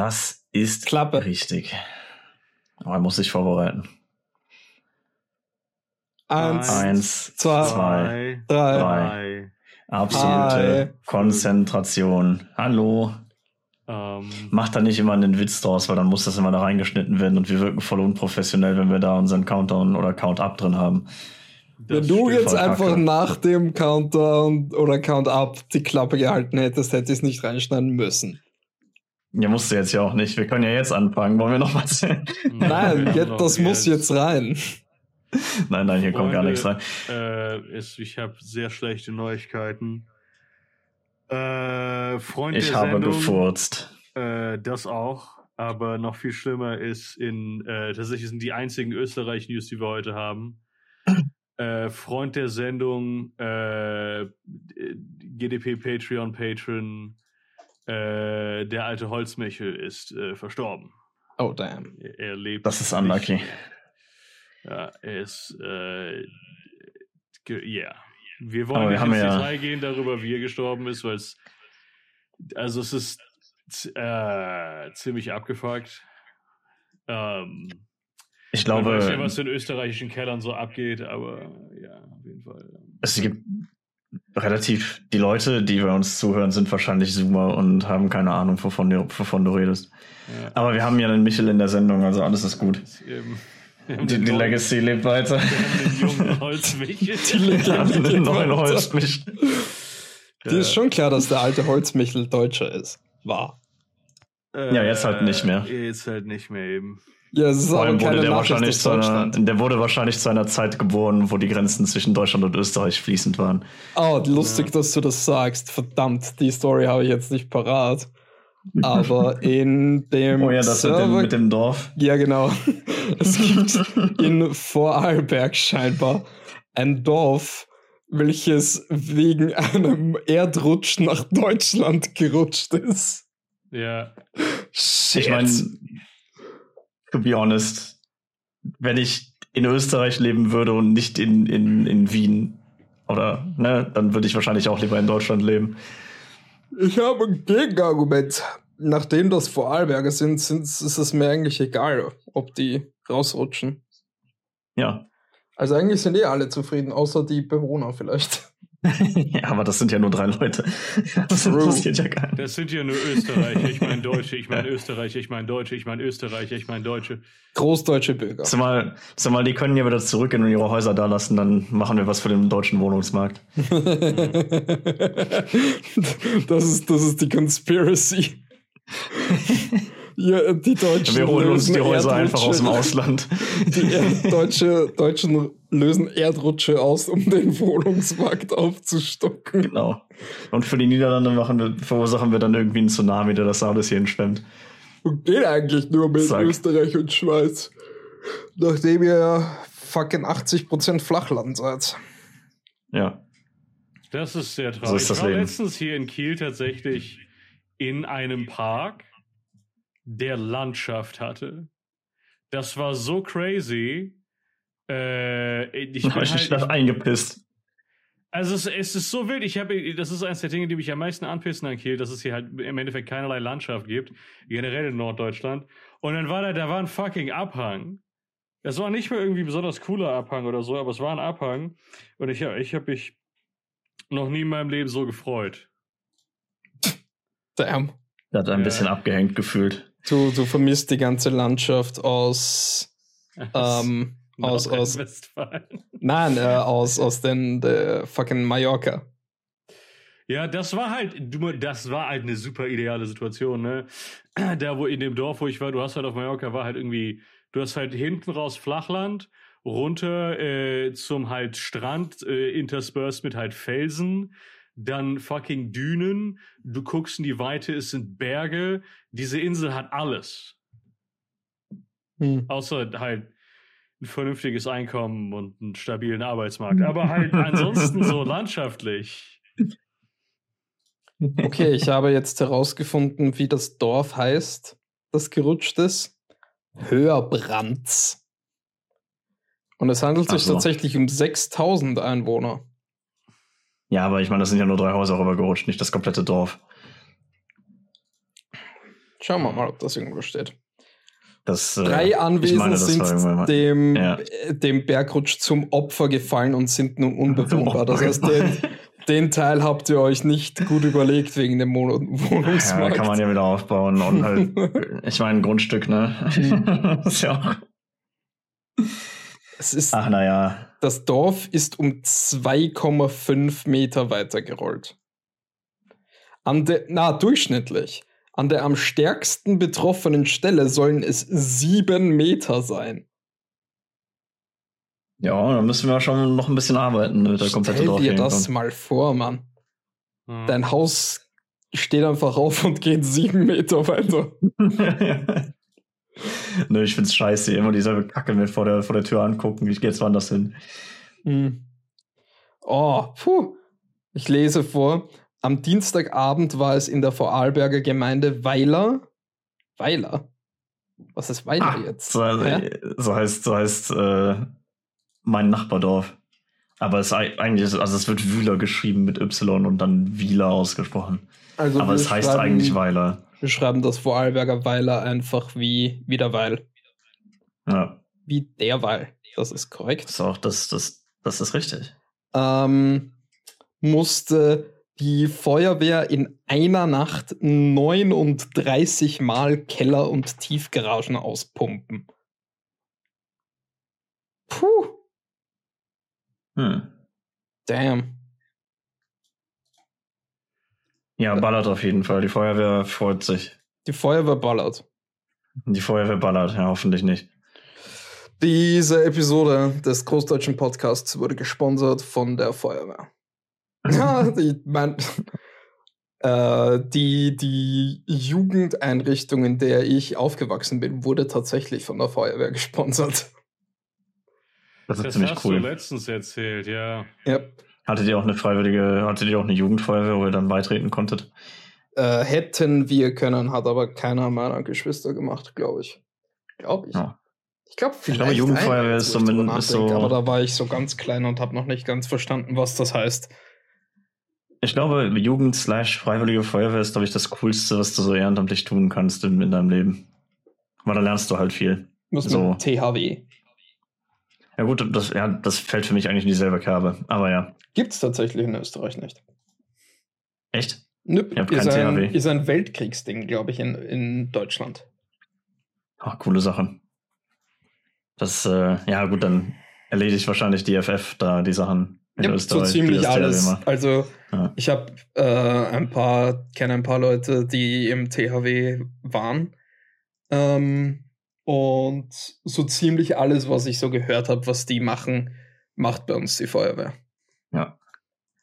Das ist Klappe. richtig. Aber er muss sich vorbereiten. Eins, Eins, zwei, zwei, drei. drei. Absolute Hi. Konzentration. Hallo. Ähm, Macht da nicht immer einen Witz draus, weil dann muss das immer da reingeschnitten werden und wir wirken voll unprofessionell, wenn wir da unseren Countdown oder Count-Up drin haben. Wenn das du stimmt. jetzt einfach kacke. nach dem Countdown oder Count-Up die Klappe gehalten hättest, hätte ich es nicht reinschneiden müssen. Ja, musst du jetzt ja auch nicht. Wir können ja jetzt anfangen. Wollen wir noch was? nein, Nein, jetzt, das muss jetzt rein. nein, hier kommt gar Freunde, nichts rein. Äh, ist, ich habe sehr schlechte Neuigkeiten. Äh, Freund Ich der habe Sendung, gefurzt. Äh, das auch. Aber noch viel schlimmer ist in äh, tatsächlich sind die einzigen Österreich-News, die wir heute haben. äh, Freund der Sendung, äh, GDP Patreon Patron, äh, der alte Holzmichel ist äh, verstorben. Oh, damn. Er, er lebt. Das ist nicht unlucky. Ja, er ist. Äh, ja. Wir wollen wir nicht ins ja- Detail gehen darüber, wie er gestorben ist, weil es. Also, es ist äh, ziemlich abgefuckt. Ähm, Ich man weiß ja, glaube, was in österreichischen Kellern so abgeht, aber ja, auf jeden Fall. es gibt relativ, die Leute, die bei uns zuhören, sind wahrscheinlich Zoomer und haben keine Ahnung, wovon du, wovon du redest. Ja, Aber wir haben ja einen Michel in der Sendung, also alles ist gut. Die, den die Legacy lebt weiter. wir haben den jungen Holzmichel. Haben geht einen neuen. Holzmichel. Dir ist schon klar, dass der alte Holzmichel Deutscher ist. War. Ja, jetzt halt nicht mehr. Äh, Jetzt halt nicht mehr eben. Ja, es ist Vor aber allem wurde keine der wahrscheinlich zu einer, der wurde wahrscheinlich zu einer Zeit geboren, wo die Grenzen zwischen Deutschland und Österreich fließend waren. Oh, lustig, Ja. dass du das sagst. Verdammt, die Story habe ich jetzt nicht parat. Aber in dem Oh ja, das mit dem, Server mit dem Dorf. Ja, genau. Es gibt in Vorarlberg scheinbar ein Dorf, welches wegen einem Erdrutsch nach Deutschland gerutscht ist. Ja. Shit. Ich meine, to be honest, wenn ich in Österreich leben würde und nicht in, in, in Wien, oder, ne, dann würde ich wahrscheinlich auch lieber in Deutschland leben. ich habe ein Gegenargument. Nachdem das Vorarlberger sind, sind, ist es mir eigentlich egal, ob die rausrutschen. Ja. Also eigentlich sind eh alle zufrieden, außer die Bewohner vielleicht. Ja, aber das sind ja nur drei Leute. Das True. interessiert ja keinen. Das sind ja nur Österreicher, ich meine Deutsche, ich meine Österreicher, ich meine Deutsche, ich meine Österreicher, ich meine Deutsche. Großdeutsche Bürger. Zumal, zumal die können ja wieder zurückgehen und ihre Häuser da lassen, dann machen wir was für den deutschen Wohnungsmarkt. das, ist, das ist die Conspiracy. Ja, die Deutschen Wir holen uns lösen die Häuser einfach aus dem Erdrutsche- Ausland. Die Erd Deutsche, Deutschen lösen Erdrutsche aus, um den Wohnungsmarkt aufzustocken. Genau. Und für die Niederlande machen wir, verursachen wir dann irgendwie einen Tsunami, der das alles hier hinschwemmt. Und geht eigentlich nur mit Zack. Österreich und Schweiz. Nachdem ihr ja fucking 80% Flachland seid. Ja. Das ist sehr traurig. So ist das ich war letztens hier in Kiel tatsächlich in einem Park, der Landschaft hatte. Das war so crazy. Äh, ich bin ich halt, bin eingepisst. Also es, es ist so wild. Ich habe, das ist eines der Dinge, die mich am meisten anpissen an Kiel, dass es hier halt im Endeffekt keinerlei Landschaft gibt, generell in Norddeutschland. Und dann war da, da war ein fucking Abhang. Das war nicht mal irgendwie ein besonders cooler Abhang oder so, aber es war ein Abhang. Und ich, hab- ich habe mich noch nie in meinem Leben so gefreut. Damn. Der hat ein Ja. bisschen abgehängt gefühlt. Du, du vermisst die ganze Landschaft aus, ähm, aus, aus, nein, äh, aus, aus den äh, fucking Mallorca. Ja, das war halt, das war halt eine super ideale Situation, ne? Da, wo in dem Dorf, wo ich war, du hast halt auf Mallorca, war halt irgendwie, du hast halt hinten raus Flachland, runter äh, zum halt Strand, äh, interspersed mit halt Felsen, dann fucking Dünen, du guckst in die Weite, es sind Berge, diese Insel hat alles. Hm. Außer halt ein vernünftiges Einkommen und einen stabilen Arbeitsmarkt. Aber halt ansonsten so landschaftlich. Okay, ich habe jetzt herausgefunden, wie das Dorf heißt, das gerutscht ist. Höherbrands. Und es handelt sich Ach so. tatsächlich um 6000 Einwohner. Ja, aber ich meine, das sind ja nur drei Häuser rübergerutscht, nicht das komplette Dorf. Schauen wir mal, ob das irgendwo steht. Das, äh, Drei Anwesen meine, das sind dem, Ja. äh, dem Bergrutsch zum Opfer gefallen und sind nun unbewohnbar. Das heißt, den, den Teil habt ihr euch nicht gut überlegt wegen dem Mo Ja, da Wohnungsmarkt. kann man ja wieder aufbauen und halt, ich meine, ein Grundstück, ne? ist ja auch. Es ist, Ach, naja. das Dorf ist um 2,5 Meter weiter gerollt. An der, na, durchschnittlich. An der am stärksten betroffenen Stelle sollen es sieben Meter sein. Ja, da müssen wir schon noch ein bisschen arbeiten, damit der komplette Stell Dorf dir das mal vor, Mann. Ja. Dein Haus steht einfach auf und geht sieben Meter weiter. Nö, ich find's scheiße, immer dieselbe Kacke mir vor der, vor der Tür angucken. Ich gehe jetzt woanders hin. Hm. Oh, puh. Ich lese vor. Am Dienstagabend war es in der Vorarlberger Gemeinde Weiler. Weiler? Was ist Weiler Ah, jetzt? So, so heißt, so heißt äh, mein Nachbardorf. Aber es ei- eigentlich, also es wird Wühler geschrieben mit Y und dann Wieler ausgesprochen. Also Aber es heißt eigentlich Weiler. Wir schreiben das Vorarlberger Weiler einfach wie, wie der Weil. Ja, Wie der Weil. Das ist korrekt. ist auch das, das, das ist richtig. ähm, musste die Feuerwehr in einer Nacht 39 Mal Keller und Tiefgaragen auspumpen. Puh, Hm. damn. Ja, ballert auf jeden Fall. Die Feuerwehr freut sich. Die Feuerwehr ballert. Die Feuerwehr ballert, ja, hoffentlich nicht. Diese Episode des Großdeutschen Podcasts wurde gesponsert von der Feuerwehr. Ja, die, mein, äh, die, die Jugendeinrichtung, in der ich aufgewachsen bin, wurde tatsächlich von der Feuerwehr gesponsert. Das ist Das ziemlich hast cool. du letztens erzählt, ja. Ja. Hattet ihr auch eine freiwillige, hattet ihr auch eine Jugendfeuerwehr, wo ihr dann beitreten konntet? Äh, hätten wir können, hat aber keiner meiner Geschwister gemacht, glaube ich. Glaube ich. Ja. Ich glaube, vielleicht. glaube, Jugendfeuerwehr ist ich zumindest so- Aber da war ich so ganz klein und habe noch nicht ganz verstanden, was das heißt. Ich glaube, Jugend slash freiwillige Feuerwehr ist, glaube ich, das Coolste, was du so ehrenamtlich tun kannst in, in deinem Leben. Weil da lernst du halt viel. Muss So. mit THW. Ja gut, das, ja, das fällt für mich eigentlich in dieselbe Kerbe. Aber ja. Gibt es tatsächlich in Österreich nicht. Echt? Ich hab ist, ein, THW. ist ein Weltkriegsding, glaube ich, in, in Deutschland. Ach, coole Sache. Das, äh, ja gut, dann erledigt wahrscheinlich die FF da die Sachen in Ja, so Österreich. die ziemlich alles. Also Ja. ich habe äh, ein paar, kenne ein paar Leute, die im THW waren. Ähm, und so ziemlich alles, was ich so gehört habe, was die machen, macht bei uns die Feuerwehr.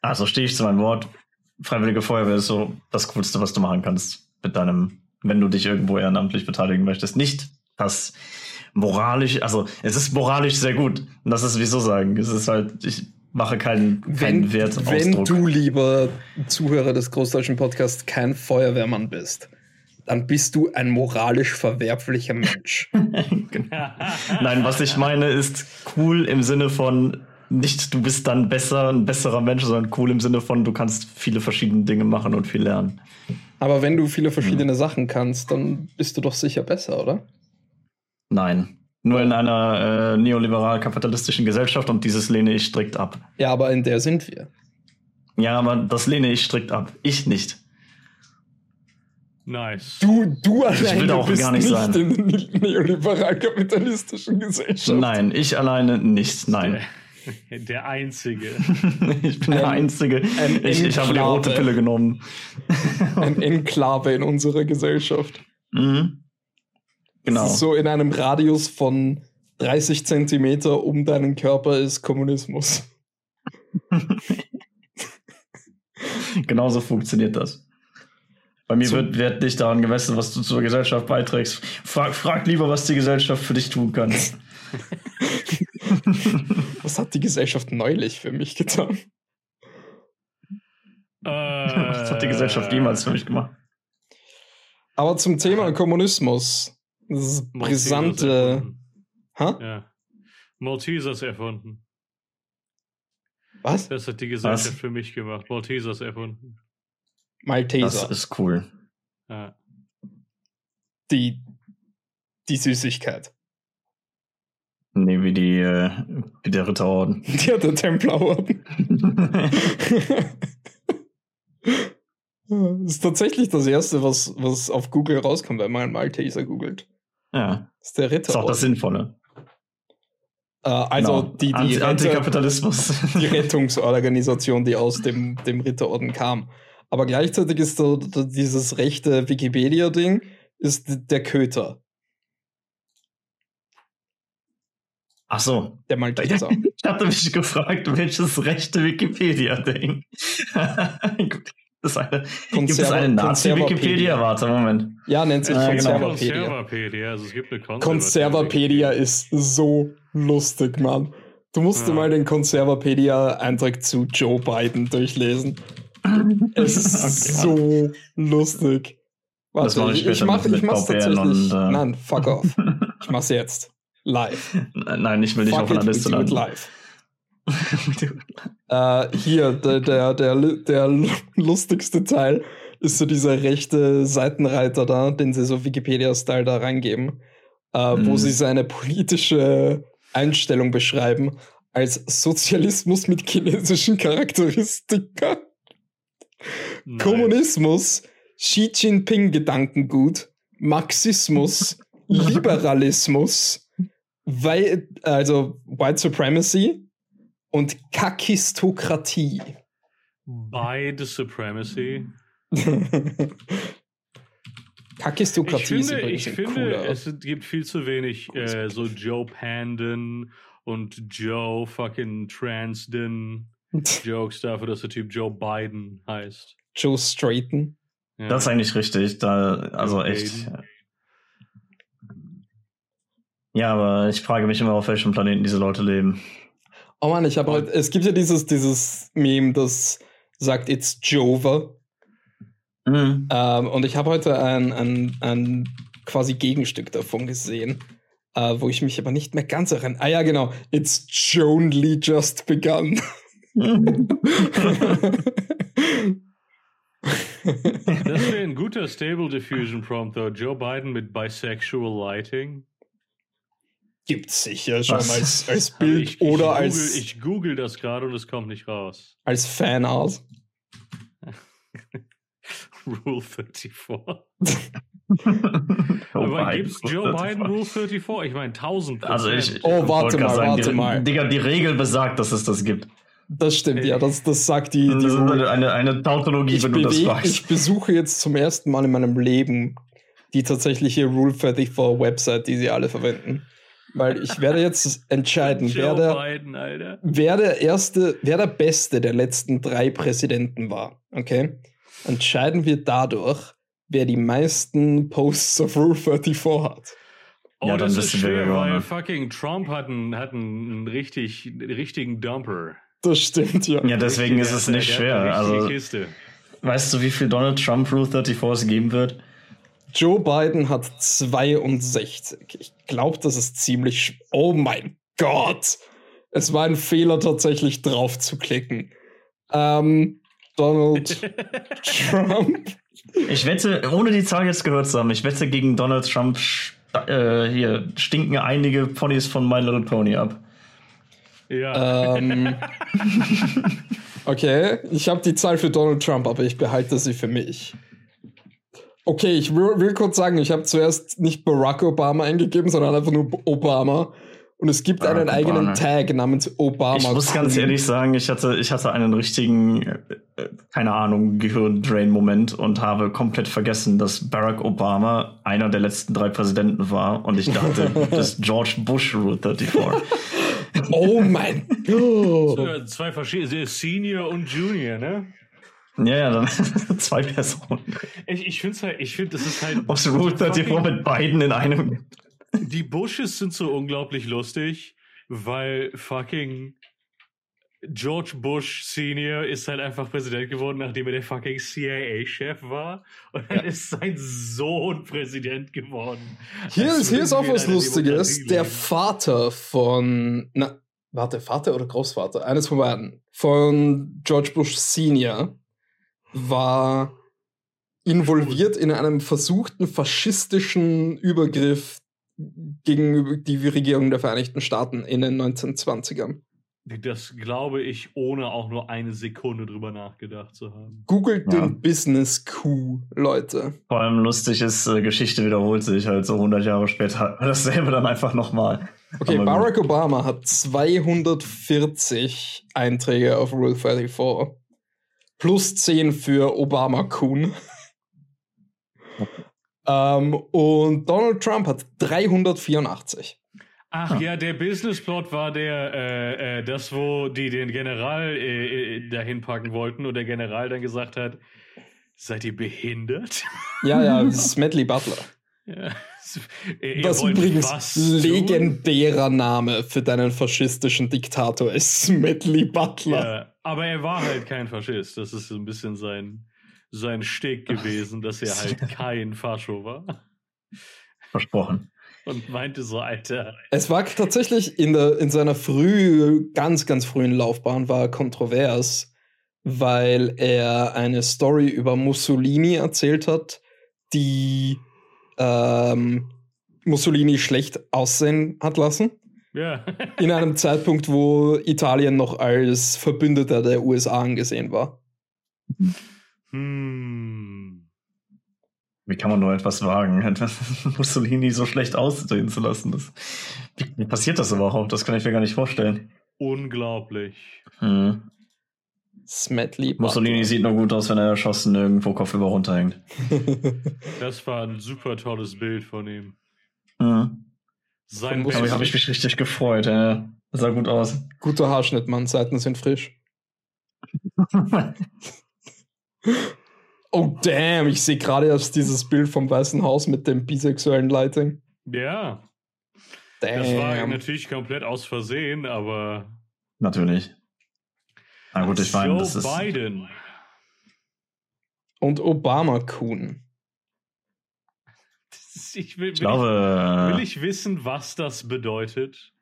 Also stehe ich zu meinem Wort. Freiwillige Feuerwehr ist so das Coolste, was du machen kannst mit deinem, wenn du dich irgendwo ehrenamtlich beteiligen möchtest. Nicht das moralisch, also es ist moralisch sehr gut. Und das ist, wieso sagen, es ist halt, ich mache keinen, keinen Wenn, Wert wenn du, lieber Zuhörer des Großdeutschen Podcasts, kein Feuerwehrmann bist, dann bist du ein moralisch verwerflicher Mensch. Nein, was ich meine ist cool im Sinne von nicht, du bist dann besser, ein besserer Mensch, sondern cool im Sinne von, du kannst viele verschiedene Dinge machen und viel lernen. Aber wenn du viele verschiedene Hm. Sachen kannst, dann bist du doch sicher besser, oder? Nein. Nur in einer äh, neoliberal-kapitalistischen Gesellschaft und dieses lehne ich strikt ab. Ja, aber in der sind wir. Ja, aber das lehne ich strikt ab. Ich nicht. Nice. Du, du will alleine auch bist gar nicht nicht sein. in der neoliberal-kapitalistischen Gesellschaft. Nein, ich alleine nicht. Nein. Der, der Einzige. ich bin der Ein- Einzige. ein Ich, ich habe die rote Pille genommen. Ein Enklave in unserer Gesellschaft. Mhm. Genau. Das ist so in einem Radius von 30 Zentimeter um deinen Körper ist Kommunismus. Genauso funktioniert das. Bei mir Zum- wird, wird nicht daran gemessen, was du zur Gesellschaft beiträgst. Frag, frag lieber, was die Gesellschaft für dich tun kann. Was hat die Gesellschaft neulich für mich getan? was hat die Gesellschaft jemals für mich gemacht? Aber zum Thema Kommunismus. Das ist brisante. Ha? Ja. Maltesers erfunden. Was? Das hat die Gesellschaft Was? für mich gemacht. Maltesers erfunden. Das Malteser. ist cool. Ja. die, die Süßigkeit. Nee, wie die, äh, wie der Ritterorden. Ja, der Templerorden. das ist tatsächlich das erste, was, was auf Google rauskommt, wenn man einen Malteser googelt. ja, Das ist der ist auch Ritterorden. das Sinnvolle. Äh, also Genau. die, die, Antikapitalismus. die Rettungsorganisation, die aus dem, dem Ritterorden kam. Aber gleichzeitig ist da dieses rechte Wikipedia-Ding ist der Köter, Ach so. der Malteser. Ich hatte mich gefragt, welches rechte Wikipedia-Ding. Gut, das ist eine, gibt es eine Nazi-Wikipedia? Warte, Moment. Ja, nennt sich Äh, genau. Konservapedia. Konservapedia, also es gibt eine Konservapedia ist so lustig, Mann. Du musst dir Ja. mal den Konservapedia-Eintrag zu Joe Biden durchlesen. Es ist Okay. so lustig. Das Warte, mache ich ich, mach, ich mach's tatsächlich. und, äh, Nein, fuck off. Ich mach's jetzt. Live. Nein, ich will nicht fuck auf einer Liste landen. live. Äh, hier, der, der, der, der lustigste Teil ist so dieser rechte Seitenreiter da, den sie so Wikipedia-Style da reingeben, äh, wo Mhm. sie seine politische Einstellung beschreiben als Sozialismus mit chinesischen Charakteristika, Nice. Kommunismus, Xi Jinping-Gedankengut, Marxismus, Liberalismus, Wei also White Supremacy und Kakistokratie. By the Supremacy. Kakistokratie Ich ist finde, übrigens ich finde cooler. es gibt viel zu wenig äh, so Joe Panden und Joe fucking Transden Jokes dafür, dass der Typ Joe Biden heißt. Joe Straighten. Ja. Das ist eigentlich richtig. Da, also Okay. echt. Ja, aber ich frage mich immer, auf welchem Planeten diese Leute leben. Oh Mann, ich habe heute, es gibt ja dieses, dieses Meme, das sagt, it's Jova. Mhm. Ähm, und ich habe heute ein, ein, ein quasi Gegenstück davon gesehen, äh, wo ich mich aber nicht mehr ganz erinnere. Ah ja, genau. It's only just begun. Das wäre ein guter Stable Diffusion Prompt, though. Joe Biden mit bisexual lighting. Gibt's sicher schon Was? als, als Bild ich, ich oder google, als, Ich google das gerade und es kommt nicht raus. als Fanart. Rule 34. Oh, Aber Biden. gibt's Joe Biden Rule 34? Ich meine, 1000 Also ich, Oh, warte mal, sagen, warte die, mal. Digga, die Regel besagt, dass es das gibt. Das stimmt, ja, das, das sagt die. Das die ist eine, eine, eine Tautologie, ich, wenn du das fragst. ich besuche jetzt zum ersten Mal in meinem Leben die tatsächliche Rule 34 Website, die sie alle verwenden. Weil ich werde jetzt entscheiden, wer der, Biden, Alter. wer der erste, wer der beste der letzten drei Präsidenten war. Okay? Entscheiden wir dadurch, wer die meisten Posts auf Rule 34 hat. Oh, Ja, dann das ist schwer, wer weil gewonnen. fucking Trump hat einen, hat einen richtig, richtigen Dumper. Das stimmt, ja. Ja, deswegen ist es nicht schwer. Also, weißt du, wie viel Donald Trump Rule 34 es geben wird? Joe Biden hat 62. Ich glaube, das ist ziemlich. Oh mein Gott! Es war ein Fehler, tatsächlich drauf zu klicken. Ähm, Donald Trump. Ich wette, ohne die Zahl jetzt gehört zu haben, ich wette gegen Donald Trump äh, hier stinken einige Ponys von My Little Pony ab. Ja. ähm, okay, ich habe die Zahl für Donald Trump, aber ich behalte sie für mich. Okay, ich will, will kurz sagen, ich habe zuerst nicht Barack Obama eingegeben, sondern einfach nur Obama. Und es gibt Barack einen eigenen Obama. Tag namens Obama. Ich muss ganz ehrlich sagen, ich hatte, ich hatte einen richtigen, äh, äh, keine Ahnung, Gehirndrain-Moment und habe komplett vergessen, dass Barack Obama einer der letzten drei Präsidenten war und ich dachte, das ist George Bush Rule 34. Oh mein Gott. Zwei verschiedene, Senior und Junior, ne? ja, ja, dann zwei Personen. Ich, ich finde halt, ich finde, das ist halt. Aus Rule 34 fucking- mit beiden in einem. Die Bushes sind so unglaublich lustig, weil fucking George Bush Senior ist halt einfach Präsident geworden, nachdem er der fucking CIA-Chef war. Und dann ist sein Sohn Präsident geworden. Hier Als ist, hier ist auch was Lustiges. Der. Vater von. Na, warte, Vater oder Großvater? Eines von beiden. Von George Bush Senior war involviert in einem versuchten faschistischen Übergriff gegen die Regierung der Vereinigten Staaten in den 1920ern. Das glaube ich, ohne auch nur eine Sekunde drüber nachgedacht zu haben. Googelt Ja. den Business Coup, Leute. Vor allem lustig ist, äh, Geschichte wiederholt sich halt so 100 Jahre später. Dasselbe dann einfach nochmal. Okay, Aber gut. Barack Obama hat 240 Einträge auf Rule 34. Plus 10 für Obama Kuhn. ähm, und Donald Trump hat 384. Ach Ah. ja, der Businessplot war der, äh, äh, das, wo die den General äh, äh, dahin packen wollten und der General dann gesagt hat, seid ihr behindert? Ja, ja, Smedley Butler. ja. Ihr- wollt übrigens tun? legendärer Name für deinen faschistischen Diktator ist Smedley Butler. Ja, aber er war halt kein Faschist. Das ist so ein bisschen sein, sein Steg gewesen, dass er halt kein Fascho war. Versprochen. Und meinte so, Alter, Es war tatsächlich in, der, in seiner früh, ganz, ganz frühen Laufbahn war er kontrovers, weil er eine Story über Mussolini erzählt hat, die ähm, Mussolini schlecht aussehen hat lassen. ja. In einem Zeitpunkt, wo Italien noch als Verbündeter der USA angesehen war. hm. Wie kann man nur etwas wagen, Mussolini so schlecht aussehen zu lassen? Das, wie, wie passiert das überhaupt? Das kann ich mir gar nicht vorstellen. Unglaublich. Hm. Smedley. Mussolini sieht nur gut aus, wenn er erschossen irgendwo kopfüber runterhängt. Das war ein super tolles Bild von ihm. Hm. Sein Mussolini- habe ich mich richtig gefreut. Ja. Das sah gut aus. Guter Haarschnitt, Mann. Seiten sind frisch. Oh, damn. Ich sehe gerade erst dieses Bild vom Weißen Haus mit dem bisexuellen Lighting. Ja, das war Damn. natürlich komplett aus Versehen, aber Natürlich. Na gut, ich meine, Joe das ist. Biden. Und Obama-Kuhn. Ich will, will, Ich glaube, ich, will ich wissen, was das bedeutet.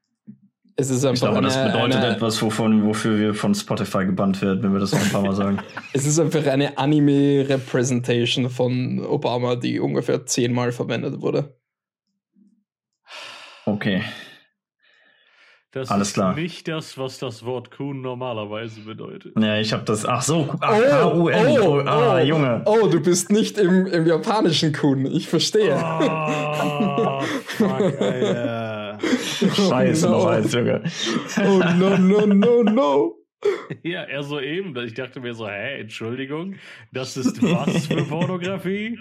Es ist ich einfach glaube, eine, das bedeutet eine, etwas, wovon, wofür wir von Spotify gebannt werden, wenn wir das noch ein paar Mal sagen. Es ist einfach eine Anime-Representation von Obama, die ungefähr zehnmal verwendet wurde. Okay. Das Alles ist klar. nicht das, was das Wort Kuhn normalerweise bedeutet. Ja, ich habe das. Ach so, ach, K-U-N. Oh, ah, Junge. Oh, du bist nicht im, im japanischen Kuhn. Ich verstehe. Oh, fuck, Alter. Scheiße, Oh, no. eins, Junge. Oh, no, no, no, no. Ja, er so eben. Ich dachte mir so, hä, Entschuldigung, das ist was für Pornografie?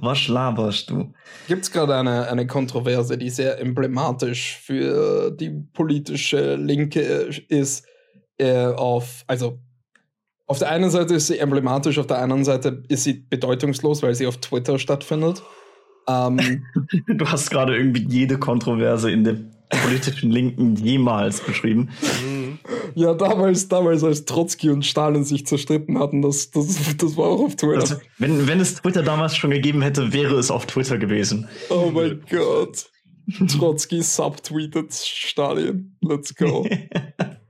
Was laberst du? Gibt es gerade eine, eine Kontroverse, die sehr emblematisch für die politische Linke ist? Äh, auf, also, auf der einen Seite ist sie emblematisch, auf der anderen Seite ist sie bedeutungslos, weil sie auf Twitter stattfindet. Ähm, Du hast gerade irgendwie jede Kontroverse in der politischen Linken jemals beschrieben. Mhm. ja, damals, damals, als Trotzki und Stalin sich zerstritten hatten, das, das, das war auch auf Twitter. Also, wenn, wenn es Twitter damals schon gegeben hätte, wäre es auf Twitter gewesen. oh mein Gott. Trotzki subtweetet Stalin. Let's go.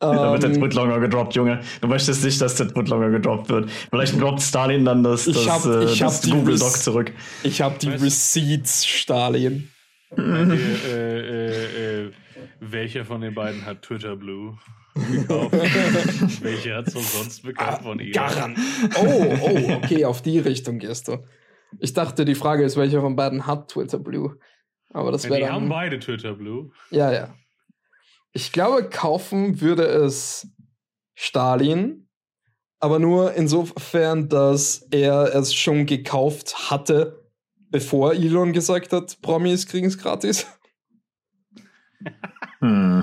Da wird der Ähm, Twitlonger gedroppt, Junge. Du möchtest nicht, dass der Twitlonger gedroppt wird. Vielleicht droppt Stalin dann das, Ich das, hab- äh, ich hab das die Google Doc zurück. Ich habe die Was? Receipts, Stalin. Äh, äh, äh, äh, welcher von den beiden hat Twitter Blue gekauft? welcher hat es sonst bekommen von ihr? Garant. Oh, oh, okay, auf die Richtung gehst du. Ich dachte, die Frage ist, welcher von beiden hat Twitter Blue? Aber das Ja, wäre die haben dann. beide Twitter Blue. Ja, ja. Ich glaube, kaufen würde es Stalin, aber nur insofern, dass er es schon gekauft hatte, bevor Elon gesagt hat, Promis kriegen es gratis. Hm.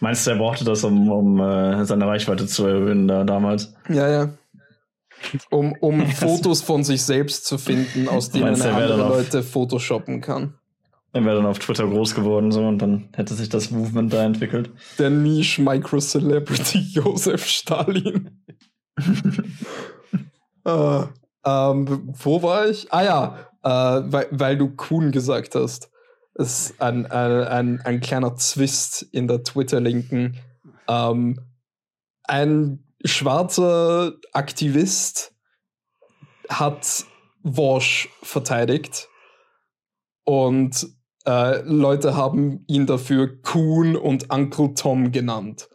Meinst du, er brauchte das, um, um äh, seine Reichweite zu erhöhen da damals? Ja, ja. Um, um Fotos von sich selbst zu finden, aus denen Meinst er er andere Leute photoshoppen kann. Er wäre dann auf Twitter groß geworden so und dann hätte sich das Movement da entwickelt. Der Niche-Micro-Celebrity Josef Stalin. äh, ähm, wo war ich? Ah ja, äh, weil, weil du Kuhn gesagt hast. Es ist ein, ein, ein, ein kleiner Zwist in der Twitter-Linken. Ähm, ein schwarzer Aktivist hat Wash verteidigt und äh, Leute haben ihn dafür Kuhn und Uncle Tom genannt.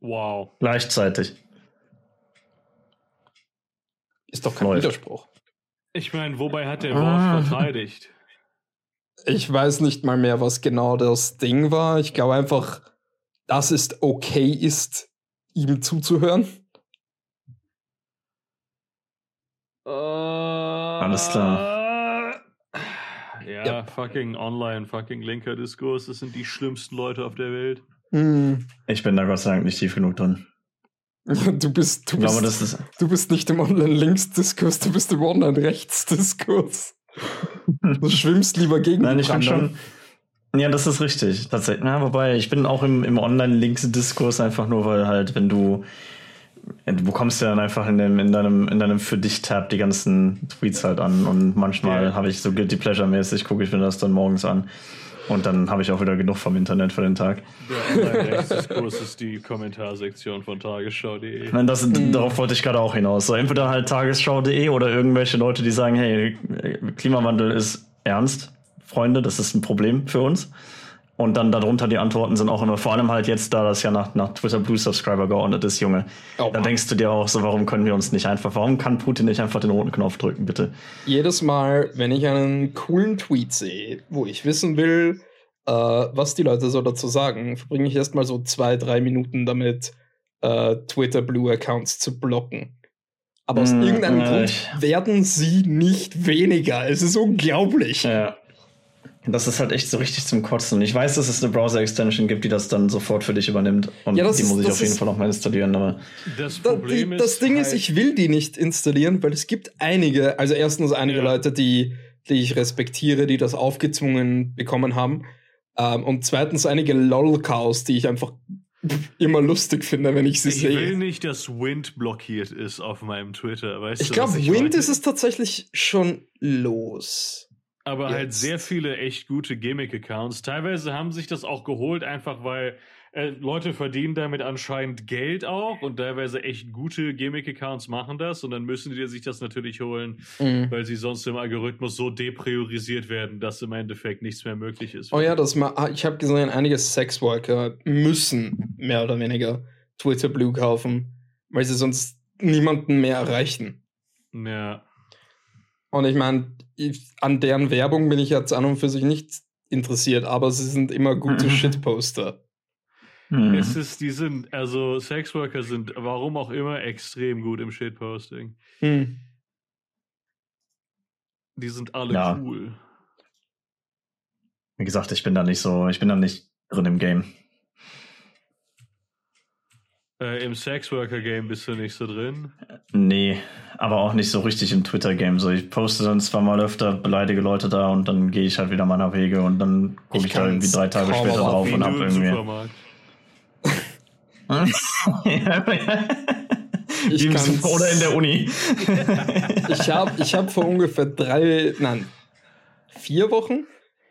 Wow. Gleichzeitig. Ist doch kein Läuft. Widerspruch. Ich meine, wobei hat der Ah. Wort verteidigt? Ich weiß nicht mal mehr, was genau das Ding war. Ich glaube einfach, dass es okay ist, ihm zuzuhören. Alles klar. Ja, Ja. fucking online, fucking linker Diskurs, das sind die schlimmsten Leute auf der Welt. Hm. Ich bin da Gott sei Dank nicht tief genug drin. Du bist, du glaube, bist, das ist. du bist nicht im Online-Links-Diskurs, du bist im Online-Rechts-Diskurs. Du schwimmst lieber gegen Nein, die ich bin schon. Ja, das ist richtig. Tatsächlich. Ja, wobei, ich bin auch im, im Online-Links-Diskurs einfach nur, weil halt, wenn du. Ja, Du bekommst ja dann einfach in, dem, in deinem, in deinem Für dich-Tab die ganzen Tweets halt an und manchmal Ja. habe ich so Guilty Pleasure-mäßig, gucke ich mir das dann morgens an. Und dann habe ich auch wieder genug vom Internet für den Tag. Der Online-Rechtsdiskurs ist die Kommentarsektion von tagesschau.de. Nein, das, darauf wollte ich gerade auch hinaus. So, entweder halt tagesschau.de oder irgendwelche Leute, die sagen, hey, Klimawandel ist ernst, Freunde, das ist ein Problem für uns. Und dann darunter die Antworten sind auch immer, vor allem halt jetzt, da das ja nach, nach Twitter Blue Subscriber geordnet ist, Junge. Oh, da denkst du dir auch so, warum können wir uns nicht einfach, warum kann Putin nicht einfach den roten Knopf drücken, bitte? Jedes Mal, wenn ich einen coolen Tweet sehe, wo ich wissen will, äh, was die Leute so dazu sagen, verbringe ich erstmal so zwei, drei Minuten damit, äh, Twitter Blue Accounts zu blocken. Aber aus Mm, irgendeinem äh, Grund werden sie nicht weniger. Es ist unglaublich. Ja. Das ist halt echt so richtig zum Kotzen. Und ich weiß, dass es eine Browser-Extension gibt, die das dann sofort für dich übernimmt. Und Ja, das die ist- muss ich auf jeden ist- Fall noch mal installieren. Aber Das Da, Problem die, ist. das Ding ist, halt- ich will die nicht installieren, weil es gibt einige, also erstens einige Ja. Leute, die, die ich respektiere, die das aufgezwungen bekommen haben. Ähm, und zweitens einige LOL-Chaos, die ich einfach immer lustig finde, wenn ich sie Ich will sehe. nicht, dass Wind blockiert ist auf meinem Twitter. Weißt Ich glaube, Wind meine? ist es tatsächlich schon los. Aber halt jetzt. sehr viele echt gute Gimmick-Accounts. Teilweise haben sich das auch geholt, einfach weil äh, Leute verdienen damit anscheinend Geld auch und teilweise echt gute Gimmick-Accounts machen das und dann müssen die sich das natürlich holen, Mhm. weil sie sonst im Algorithmus so depriorisiert werden, dass im Endeffekt nichts mehr möglich ist. Oh ja, das ma ah, ich habe gesehen, einige Sexworker müssen mehr oder weniger Twitter Blue kaufen, weil sie sonst niemanden mehr erreichen. Ja. Und ich meine, an deren Werbung bin ich jetzt an und für sich nicht interessiert, aber sie sind immer gute Mhm. Shitposter. hm. Es ist, die sind, also Sexworker sind, warum auch immer, extrem gut im Shitposting. Hm. Die sind alle Ja. cool. wie gesagt, ich bin da nicht so, ich bin da nicht drin im Game. Äh, Im Sexworker-Game bist du nicht so drin. Nee, aber auch nicht so richtig im Twitter-Game. So, ich poste dann zwar mal öfter, beleidige Leute da und dann gehe ich halt wieder meiner Wege und dann gucke Ich ich, da irgendwie kann's drei Tage kaum später drauf und hab im irgendwie. Supermarkt. Ich Im kann's- Super- Oder in der Uni. Ich habe ich hab vor ungefähr drei, nein, vier Wochen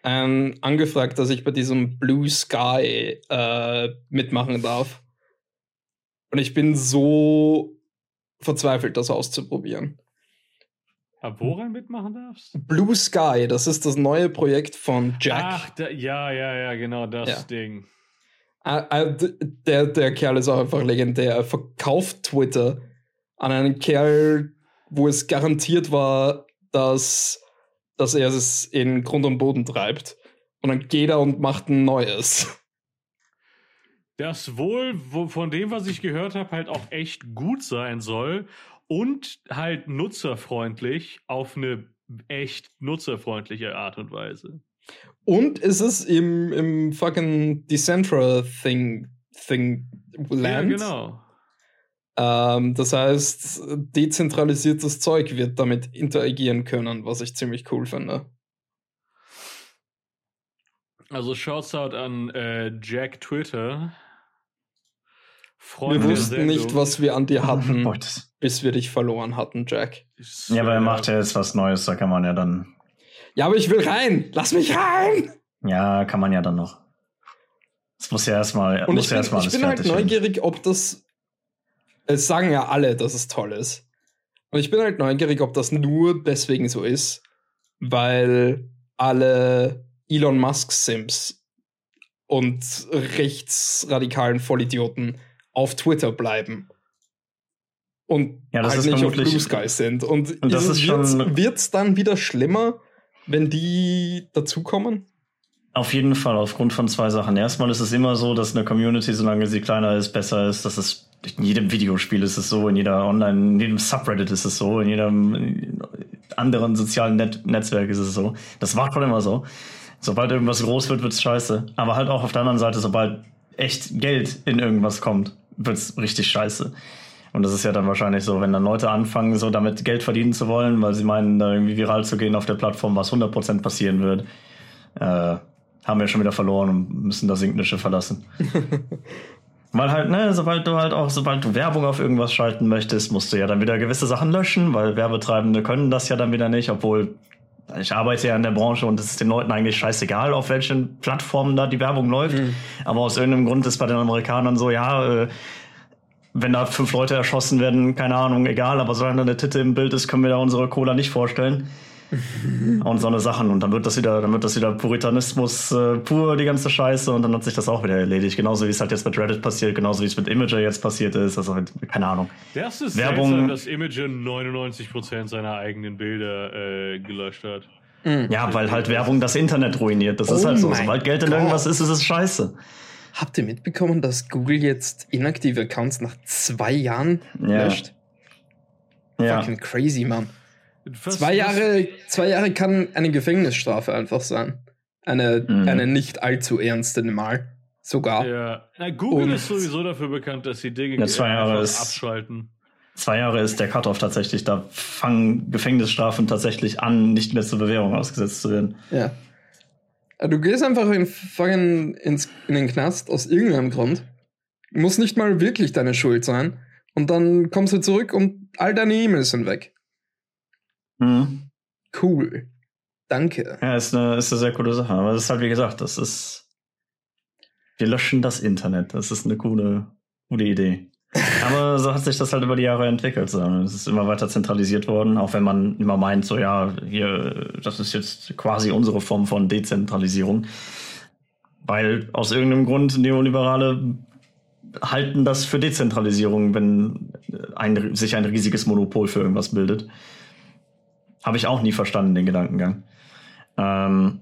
ähm, angefragt, dass ich bei diesem Blue Sky äh, mitmachen darf. Und ich bin so verzweifelt, das auszuprobieren. Ah, woran mitmachen darfst? Blue Sky, das ist das neue Projekt von Jack. Ach, da, ja, ja, ja, genau das Ja. Ding. Ah, ah, Der, der Kerl ist auch einfach legendär. Er verkauft Twitter an einen Kerl, wo es garantiert war, dass, dass er es in Grund und Boden treibt. Und dann geht er und macht ein neues. Das wohl wo, von dem, was ich gehört habe, halt auch echt gut sein soll und halt nutzerfreundlich auf eine echt nutzerfreundliche Art und Weise. Und es ist im, im fucking Decentra Thing, Thing Land. Ja, genau. Ähm, das heißt, dezentralisiertes Zeug wird damit interagieren können, was ich ziemlich cool finde. Also Shouts out an äh, Jack Twitter. Wir Freund der wussten nicht, was wir an dir hatten, bis wir dich verloren hatten, Jack. ja, aber er macht ja jetzt was Neues, da kann man ja dann. Ja, aber ich will rein! Lass mich rein! Ja, kann man ja dann noch. Es muss ja erstmal. Und muss ich ja bin, erstmal ich alles bin halt neugierig, ob das. Es sagen ja alle, dass es toll ist. Und ich bin halt neugierig, ob das nur deswegen so ist, weil alle Elon Musk-Sims und rechtsradikalen Vollidioten auf Twitter bleiben. Und Ja, das halt ist nicht auf Blue Sky sind. Und, Und das ist wird es dann wieder schlimmer, wenn die dazukommen? Auf jeden Fall, aufgrund von zwei Sachen. Erstmal ist es immer so, dass eine Community, solange sie kleiner ist, besser ist. Das ist in jedem Videospiel ist es so, in jeder Online, in jedem Subreddit ist es so, in jedem anderen sozialen Net Netzwerk ist es so. Das war schon immer so. Sobald irgendwas groß wird, wird's scheiße. Aber halt auch auf der anderen Seite, sobald echt Geld in irgendwas kommt, wird's richtig scheiße. Und das ist ja dann wahrscheinlich so, wenn dann Leute anfangen, so damit Geld verdienen zu wollen, weil sie meinen, da irgendwie viral zu gehen auf der Plattform, was 100% passieren wird, äh, haben wir schon wieder verloren und müssen das Sinknische verlassen. weil halt, ne, sobald du halt auch, sobald du Werbung auf irgendwas schalten möchtest, musst du ja dann wieder gewisse Sachen löschen, weil Werbetreibende können das ja dann wieder nicht, obwohl ich arbeite ja in der Branche und es ist den Leuten eigentlich scheißegal, auf welchen Plattformen da die Werbung läuft. Aber aus irgendeinem Grund ist bei den Amerikanern so, ja, äh, wenn da fünf Leute erschossen werden, keine Ahnung, egal, aber solange da eine Titte im Bild ist, können wir da unsere Cola nicht vorstellen. und so eine Sachen. Und dann wird das wieder, dann wird das wieder Puritanismus äh, pur, die ganze Scheiße, und dann hat sich das auch wieder erledigt. Genauso wie es halt jetzt mit Reddit passiert, genauso wie es mit Imager jetzt passiert ist. Also halt, keine Ahnung. Das ist Werbung- seltsam, dass Imager 99% seiner eigenen Bilder äh, gelöscht hat. Ja, weil halt Werbung das Internet ruiniert. Das ist Oh halt so. mein Sobald Geld in Gott. irgendwas ist, ist es scheiße. Habt ihr mitbekommen, dass Google jetzt inaktive Accounts nach zwei Jahren Ja. löscht? Ja. Fucking crazy, Mann. Was- Zwei Jahre, zwei Jahre kann eine Gefängnisstrafe einfach sein. Eine, Mhm. eine nicht allzu ernste Mal. Sogar. Ja. Na, Google Und- ist sowieso dafür bekannt, dass sie Dinge Ja, zwei Jahre einfach ist- abschalten. Zwei Jahre ist der Cut-Off tatsächlich. Da fangen Gefängnisstrafen tatsächlich an, nicht mehr zur Bewährung ausgesetzt zu werden. Ja. Äh, Du gehst einfach in, fucking ins, in den Knast aus irgendeinem Grund. Muss nicht mal wirklich deine Schuld sein. Und dann kommst du zurück und all deine E-Mails sind weg. Mhm. Cool. Danke. Ja, ist eine, ist eine sehr coole Sache. Aber das ist halt, wie gesagt, das ist. Wir löschen das Internet. Das ist eine coole, coole Idee. Aber so hat sich das halt über die Jahre entwickelt. So. Es ist immer weiter zentralisiert worden, auch wenn man immer meint, so ja, hier, das ist jetzt quasi unsere Form von Dezentralisierung. Weil aus irgendeinem Grund Neoliberale halten das für Dezentralisierung, wenn ein, sich ein riesiges Monopol für irgendwas bildet. Habe ich auch nie verstanden, den Gedankengang. Ähm,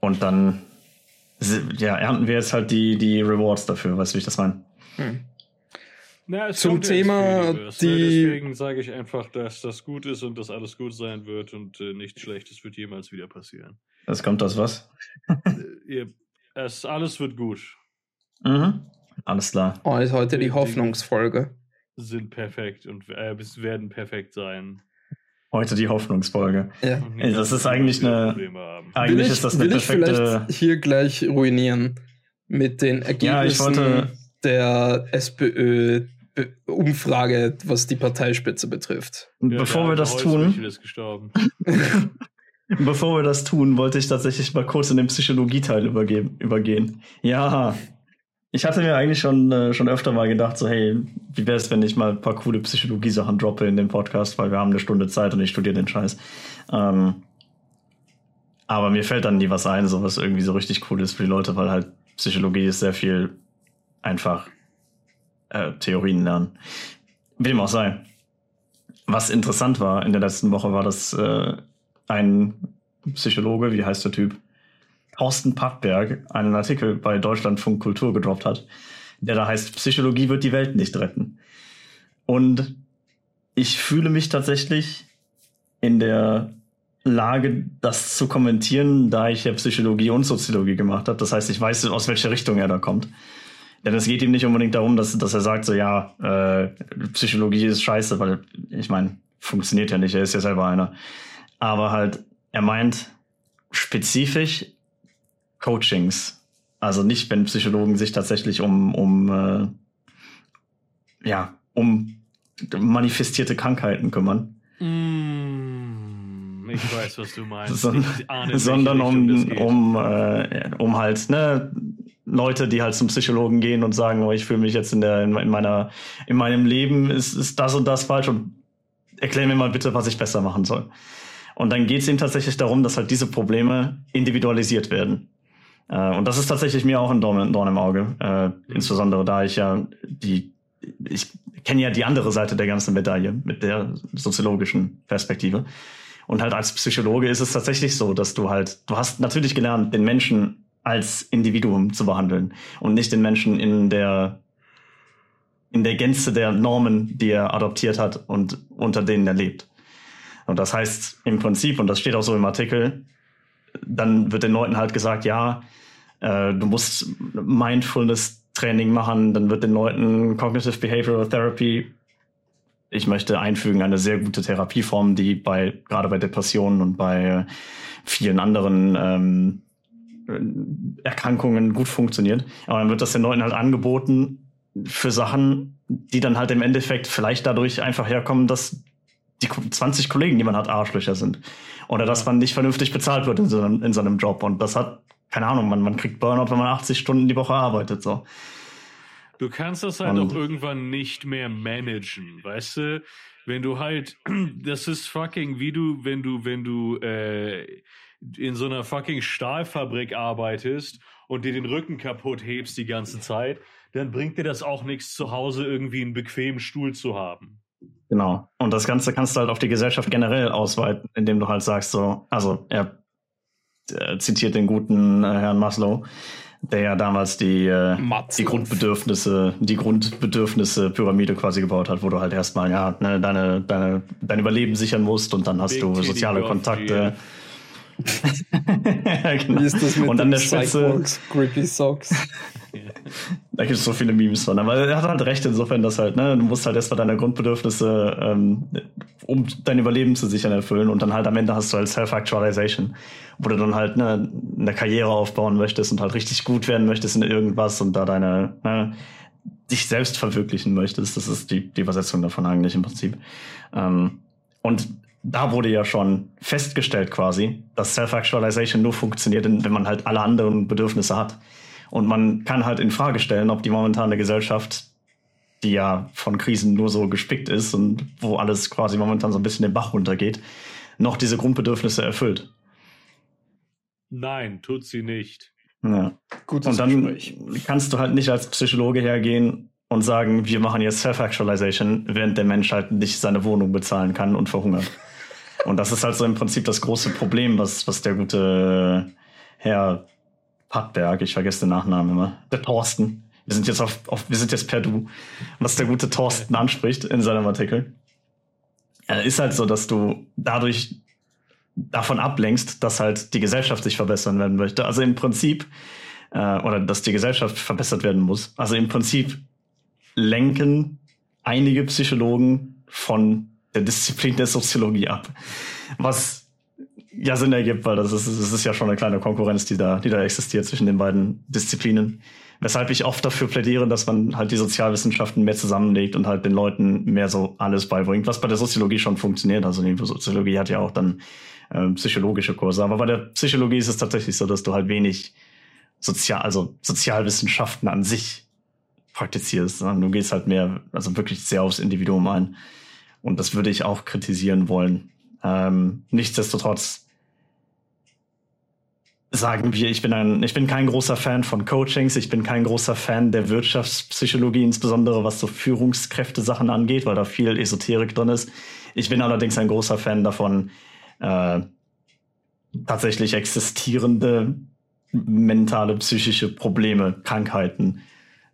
und dann ja, ernten wir jetzt halt die, die Rewards dafür, weißt du, wie ich das meine? Hm. Na, es Zum Thema Universe, ne? die- Deswegen sage ich einfach, dass das gut ist und dass alles gut sein wird und äh, nichts Schlechtes wird jemals wieder passieren. Das kommt das was? äh, ihr, es, alles wird gut. Mhm. Alles klar. Oh, ist heute die Ding. Hoffnungsfolge. Sind perfekt und äh, es werden perfekt sein. Heute die Hoffnungsfolge. Ja. Ey, das ist eigentlich eine-. Eigentlich ich, ist das eine will ich perfekte. vielleicht hier gleich ruinieren mit den Ja, ich Ergebnissen wollte- der SPÖ-Umfrage, was die Parteispitze betrifft. Ja, bevor wir das tun, ist gestorben. bevor wir das tun, wollte ich tatsächlich mal kurz in den Psychologieteil übergeben, übergehen. Ja. Ich hatte mir eigentlich schon, äh, schon öfter mal gedacht, so, hey, wie wäre es, wenn ich mal ein paar coole Psychologie-Sachen droppe in dem Podcast, weil wir haben eine Stunde Zeit und ich studiere den Scheiß. Ähm, aber mir fällt dann nie was ein, so was irgendwie so richtig cool ist für die Leute, weil halt Psychologie ist sehr viel einfach äh, Theorien lernen. Wie dem auch sei. Was interessant war in der letzten Woche, war, dass äh, ein Psychologe, wie heißt der Typ? Thorsten Pappberg einen Artikel bei Deutschlandfunk Kultur gedroppt hat, der da heißt, Psychologie wird die Welt nicht retten. Und ich fühle mich tatsächlich in der Lage, das zu kommentieren, da ich ja Psychologie und Soziologie gemacht habe. Das heißt, ich weiß, aus welcher Richtung er da kommt. Denn es geht ihm nicht unbedingt darum, dass, dass er sagt, so ja, äh, Psychologie ist scheiße, weil ich meine, funktioniert ja nicht, er ist ja selber einer. Aber halt, er meint spezifisch Coachings. Also nicht, wenn Psychologen sich tatsächlich um, um äh, ja, um manifestierte Krankheiten kümmern, Mm, ich weiß, was du meinst. So- ich ahne, in welche sondern um, um, äh, um halt, ne, Leute, die halt zum Psychologen gehen und sagen, oh, ich fühle mich jetzt in der, in meiner, in meinem Leben ist, ist das und das falsch und erklär mir mal bitte, was ich besser machen soll. Und dann geht es ihm tatsächlich darum, dass halt diese Probleme individualisiert werden. Äh, und das ist tatsächlich mir auch ein Dorn, Dorn im Auge. Äh, insbesondere da ich ja die, ich kenne ja die andere Seite der ganzen Medaille mit der soziologischen Perspektive. Und halt als Psychologe ist es tatsächlich so, dass du halt, du hast natürlich gelernt, den Menschen als Individuum zu behandeln und nicht den Menschen in der in der Gänze der Normen, die er adoptiert hat und unter denen er lebt. Und das heißt im Prinzip, und das steht auch so im Artikel, dann wird den Leuten halt gesagt, ja, äh, du musst Mindfulness-Training machen, dann wird den Leuten Cognitive Behavioral Therapy, ich möchte einfügen, eine sehr gute Therapieform, die bei, gerade bei Depressionen und bei vielen anderen ähm, Erkrankungen gut funktioniert. Aber dann wird das den Leuten halt angeboten für Sachen, die dann halt im Endeffekt vielleicht dadurch einfach herkommen, dass die 20 Kollegen, die man hat, Arschlöcher sind. Oder dass man nicht vernünftig bezahlt wird in so einem, in so einem Job. Und das hat, keine Ahnung, man, man kriegt Burnout, wenn man 80 Stunden die Woche arbeitet. So. Du kannst das halt und auch irgendwann nicht mehr managen, weißt du? Wenn du halt, das ist fucking wie du, wenn du, wenn du äh, in so einer fucking Stahlfabrik arbeitest und dir den Rücken kaputt hebst die ganze Zeit, dann bringt dir das auch nichts, zu Hause irgendwie einen bequemen Stuhl zu haben. Genau. Und das Ganze kannst du halt auf die Gesellschaft generell ausweiten, indem du halt sagst so, also er, er zitiert den guten äh, Herrn Maslow, der ja damals die, äh, die Grundbedürfnisse, die Grundbedürfnisse Pyramide quasi gebaut hat, wo du halt erstmal ja ne, deine, deine, dein Überleben sichern musst und dann hast Big du soziale Kontakte. genau. Wie ist das mit und an der Spitze Grippy Socks? da gibt es so viele Memes von. Aber er hat halt recht insofern, dass halt, ne, du musst halt erstmal deine Grundbedürfnisse, ähm, um dein Überleben zu sichern, erfüllen. Und dann halt am Ende hast du halt Self-Actualization, wo du dann halt ne, eine Karriere aufbauen möchtest und halt richtig gut werden möchtest in irgendwas und da deine, ne, dich selbst verwirklichen möchtest. Das ist die, die Übersetzung davon eigentlich im Prinzip. Ähm, und da wurde ja schon festgestellt quasi, dass Self-Actualization nur funktioniert, wenn man halt alle anderen Bedürfnisse hat. Und man kann halt in Frage stellen, ob die momentane Gesellschaft, die ja von Krisen nur so gespickt ist und wo alles quasi momentan so ein bisschen den Bach runtergeht, noch diese Grundbedürfnisse erfüllt. Nein, tut sie nicht. Ja. Gutes und dann Gespräch. kannst du halt nicht als Psychologe hergehen und sagen, wir machen jetzt Self-Actualization, während der Mensch halt nicht seine Wohnung bezahlen kann und verhungert. und das ist halt so im Prinzip das große Problem, was, was der gute Herr Pattberg, ich vergesse den Nachnamen immer, der Thorsten. Wir sind jetzt auf, auf wir sind jetzt per Du, was der gute Thorsten anspricht in seinem Artikel. Äh, ist halt so, dass du dadurch davon ablenkst, dass halt die Gesellschaft sich verbessern werden möchte. Also im Prinzip, äh, oder dass die Gesellschaft verbessert werden muss. Also im Prinzip lenken einige Psychologen von der Disziplin der Soziologie ab. Was ja Sinn ergibt, weil das ist, das ist ja schon eine kleine Konkurrenz, die da, die da existiert zwischen den beiden Disziplinen. Weshalb ich oft dafür plädiere, dass man halt die Sozialwissenschaften mehr zusammenlegt und halt den Leuten mehr so alles beibringt, was bei der Soziologie schon funktioniert. Also die Soziologie hat ja auch dann äh, psychologische Kurse. Aber bei der Psychologie ist es tatsächlich so, dass du halt wenig sozial, also Sozialwissenschaften an sich praktizierst. Du gehst halt mehr, also wirklich sehr aufs Individuum ein. Und das würde ich auch kritisieren wollen. Ähm, nichtsdestotrotz sagen wir, ich bin ein, ich bin kein großer Fan von Coachings, ich bin kein großer Fan der Wirtschaftspsychologie, insbesondere was so Führungskräfte-Sachen angeht, weil da viel Esoterik drin ist. Ich bin allerdings ein großer Fan davon, äh, tatsächlich existierende mentale, psychische Probleme, Krankheiten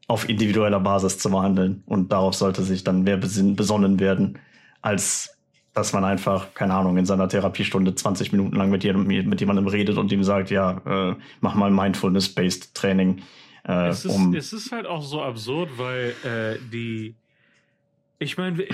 auf individueller Basis zu behandeln. Und darauf sollte sich dann mehr besonnen werden, als dass man einfach, keine Ahnung, in seiner Therapiestunde 20 Minuten lang mit, jedem, mit jemandem redet und ihm sagt, ja, äh, mach mal Mindfulness-based Training. Äh, es, ist, um es ist halt auch so absurd, weil äh, die, ich meine, wir,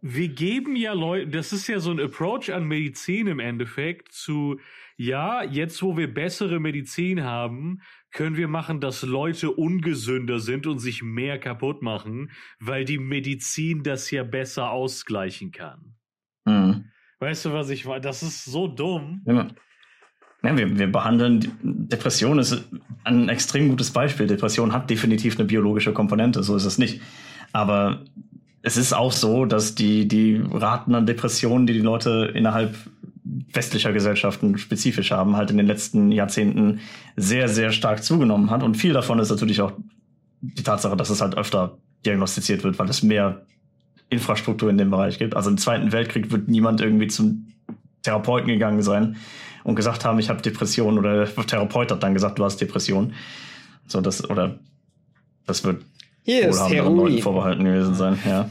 wir geben ja Leute, das ist ja so ein Approach an Medizin im Endeffekt zu, ja, jetzt wo wir bessere Medizin haben, können wir machen, dass Leute ungesünder sind und sich mehr kaputt machen, weil die Medizin das ja besser ausgleichen kann. Mhm. Weißt du, was ich meine? Das ist so dumm. Ja. Ja, wir, wir behandeln Depression ist ein extrem gutes Beispiel. Depression hat definitiv eine biologische Komponente, so ist es nicht. Aber es ist auch so, dass die, die Raten an Depressionen, die die Leute innerhalb westlicher Gesellschaften spezifisch haben, halt in den letzten Jahrzehnten sehr, sehr stark zugenommen hat. Und viel davon ist natürlich auch die Tatsache, dass es halt öfter diagnostiziert wird, weil es mehr Infrastruktur in dem Bereich gibt. Also im Zweiten Weltkrieg wird niemand irgendwie zum Therapeuten gegangen sein und gesagt haben, ich habe Depression oder der Therapeut hat dann gesagt, du hast Depression. So das oder das wird Hier ist Heroin. vorbehalten gewesen sein, ja.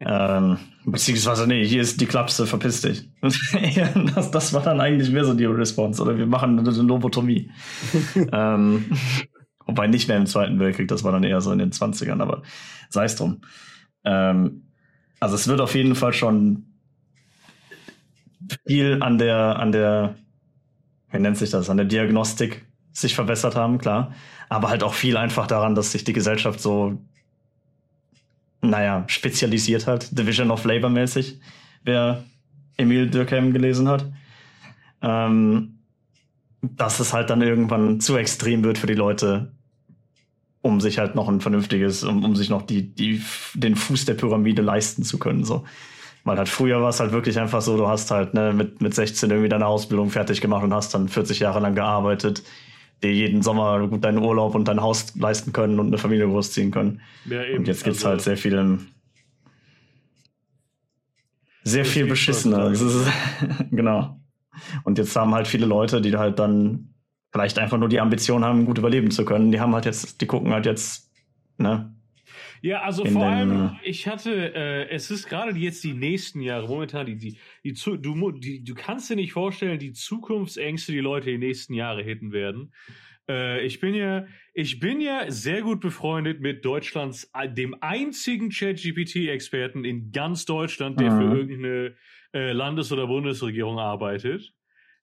Ähm, beziehungsweise, nee, hier ist die Klapse, verpiss dich. das, das war dann eigentlich mehr so die Response. Oder wir machen eine Lobotomie. ähm, wobei nicht mehr im Zweiten Weltkrieg, das war dann eher so in den 20ern, aber sei es drum. Ähm, also es wird auf jeden Fall schon viel an der, an der, wie nennt sich das, an der Diagnostik sich verbessert haben, klar. Aber halt auch viel einfach daran, dass sich die Gesellschaft so, naja, spezialisiert hat, Division of Labor mäßig, wer Emil Durkheim gelesen hat. Ähm, dass es halt dann irgendwann zu extrem wird für die Leute, um sich halt noch ein vernünftiges, um, um sich noch die, die, den Fuß der Pyramide leisten zu können. So. Weil halt früher war es halt wirklich einfach so, du hast halt ne, mit, mit 16 irgendwie deine Ausbildung fertig gemacht und hast dann 40 Jahre lang gearbeitet, dir jeden Sommer gut deinen Urlaub und dein Haus leisten können und eine Familie großziehen können. Ja, eben. Und jetzt gibt's also, halt sehr viel im, sehr viel beschissener. genau. Und jetzt haben halt viele Leute, die halt dann vielleicht einfach nur die Ambition haben, gut überleben zu können, die haben halt jetzt, die gucken halt jetzt, ne? Ja, also vor allem, ich hatte, äh, es ist gerade jetzt die nächsten Jahre, momentan, die, die, die, du, die, du kannst dir nicht vorstellen, die Zukunftsängste, die Leute die nächsten Jahre hitten werden. Äh, ich bin ja, ich bin ja sehr gut befreundet mit Deutschlands, äh, dem einzigen Chat-GPT-Experten in ganz Deutschland, der mhm. für irgendeine äh, Landes- oder Bundesregierung arbeitet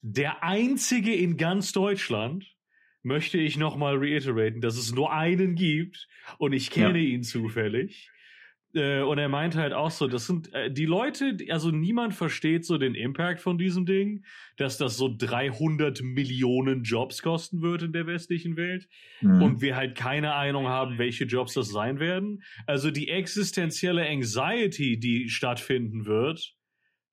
der einzige in ganz Deutschland, möchte ich nochmal reiteraten, dass es nur einen gibt und ich kenne ja. ihn zufällig. Äh, und er meint halt auch so, das sind äh, die Leute, also niemand versteht so den Impact von diesem Ding, dass das so 300 Millionen Jobs kosten wird in der westlichen Welt mhm. und wir halt keine Ahnung haben, welche Jobs das sein werden. Also die existenzielle Anxiety, die stattfinden wird,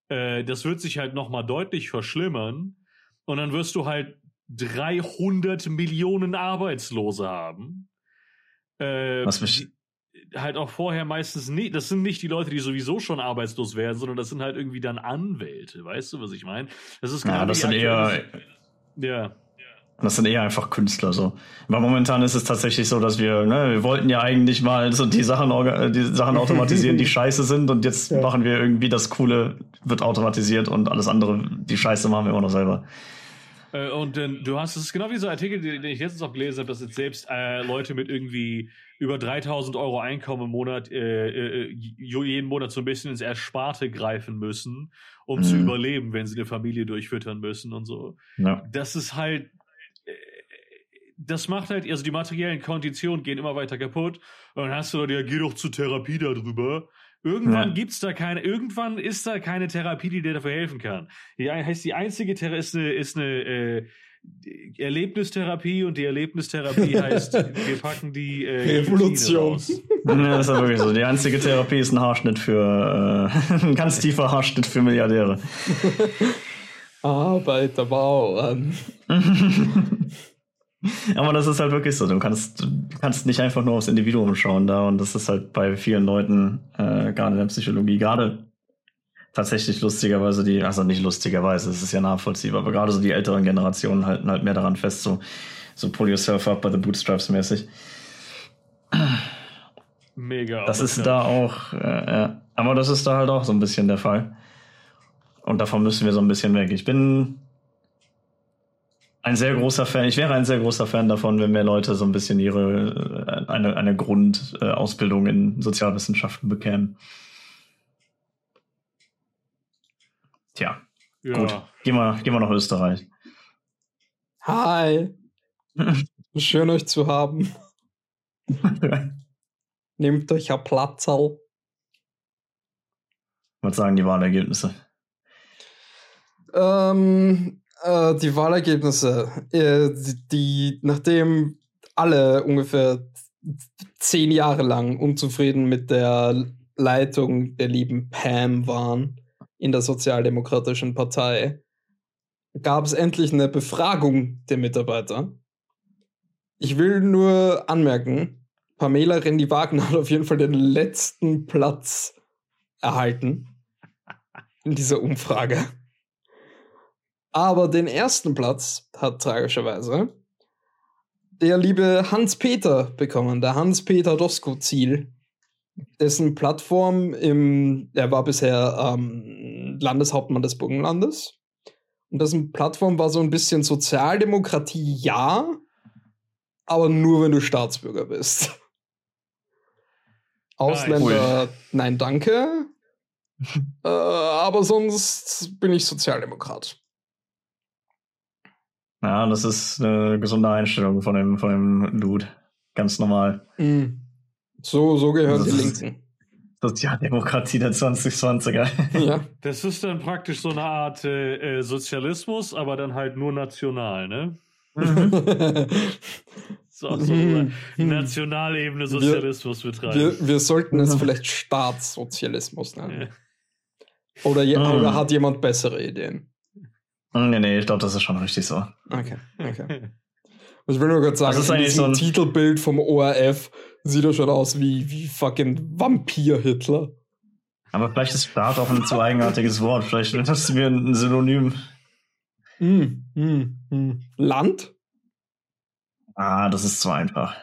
äh, das wird sich halt nochmal deutlich verschlimmern und dann wirst du halt 300 Millionen Arbeitslose haben. Äh, Was mich halt auch vorher meistens nicht, das sind nicht die Leute, die sowieso schon arbeitslos werden, sondern das sind halt irgendwie dann Anwälte, weißt du, was ich meine? Das ist genau ja, das sind eher ja. Das sind eher einfach Künstler so. Weil momentan ist es tatsächlich so, dass wir, ne, wir wollten ja eigentlich mal so die Sachen, die Sachen automatisieren, die scheiße sind und jetzt ja. machen wir irgendwie das Coole, wird automatisiert und alles andere, die Scheiße machen wir immer noch selber. Äh, und äh, du hast, es ist genau wie so ein Artikel, den ich letztens auch gelesen habe, dass jetzt selbst äh, Leute mit irgendwie über 3000 Euro Einkommen im Monat äh, äh, jeden Monat so ein bisschen ins Ersparte greifen müssen, um mhm. zu überleben, wenn sie eine Familie durchfüttern müssen und so. Ja. Das ist halt, äh, das macht halt, also die materiellen Konditionen gehen immer weiter kaputt. Und dann hast du dann, ja, geh doch zur Therapie darüber. Irgendwann ja. gibt's da keine, irgendwann ist da keine Therapie, die dir dafür helfen kann. Die heißt, die einzige Therapie ist eine, ist eine äh, Erlebnistherapie und die Erlebnistherapie heißt, wir packen die äh, Evolution. ja, das ist ja wirklich so. Die einzige Therapie ist ein Haarschnitt für äh, ein ganz tiefer Haarschnitt für Milliardäre. Arbeiterbauern. Aber das ist halt wirklich so. Du kannst, du kannst nicht einfach nur aufs Individuum schauen da und das ist halt bei vielen Leuten, äh, gerade in der Psychologie, gerade tatsächlich lustigerweise die, also nicht lustigerweise, es ist ja nachvollziehbar, aber gerade so die älteren Generationen halten halt mehr daran fest, so, so pull yourself up by the bootstraps mäßig. Mega. Das ist da auch, äh, ja. aber das ist da halt auch so ein bisschen der Fall. Und davon müssen wir so ein bisschen weg. Ich bin ein sehr großer Fan, ich wäre ein sehr großer Fan davon, wenn mehr Leute so ein bisschen ihre äh, eine, eine Grundausbildung in Sozialwissenschaften bekämen. Tja, ja. gut. Gehen wir, gehen wir nach Österreich. Hi. Schön euch zu haben. Nehmt euch ein Platzal. Was sagen die Wahlergebnisse? Ähm, äh, die Wahlergebnisse, äh, die, die, nachdem alle ungefähr zehn Jahre lang unzufrieden mit der Leitung der lieben Pam waren in der Sozialdemokratischen Partei, gab es endlich eine Befragung der Mitarbeiter. Ich will nur anmerken, Pamela Rendi-Wagner hat auf jeden Fall den letzten Platz erhalten in dieser Umfrage. Aber den ersten Platz hat tragischerweise der liebe Hans-Peter bekommen, der Hans-Peter Dosko-Ziel, dessen Plattform im, er war bisher ähm, Landeshauptmann des Burgenlandes. Und dessen Plattform war so ein bisschen Sozialdemokratie, ja, aber nur wenn du Staatsbürger bist. Ausländer, nein, danke. äh, aber sonst bin ich Sozialdemokrat. Ja, das ist eine gesunde Einstellung von dem, von dem Dude. Ganz normal. Mm. So, so gehören Das die ist- Linken. Sozialdemokratie der 2020er. Ja. Das ist dann praktisch so eine Art äh, äh, Sozialismus, aber dann halt nur national, ne? So, auf so Hm, hm. Nationalebene Sozialismus betreiben. wir, wir sollten es vielleicht Staatssozialismus nennen. Ja. Oder, je, oder hat jemand bessere Ideen? Nee, nee, ich glaube, das ist schon richtig so. Okay, okay. Ich will nur kurz sagen, Das ist eigentlich so ein- Titelbild vom ORF sieht er schon aus wie, wie fucking Vampir-Hitler. Aber vielleicht ist Staat auch ein zu eigenartiges Wort. Vielleicht nutzen wir ein Synonym. Hm, hm, hm. Land? Ah, das ist zu einfach.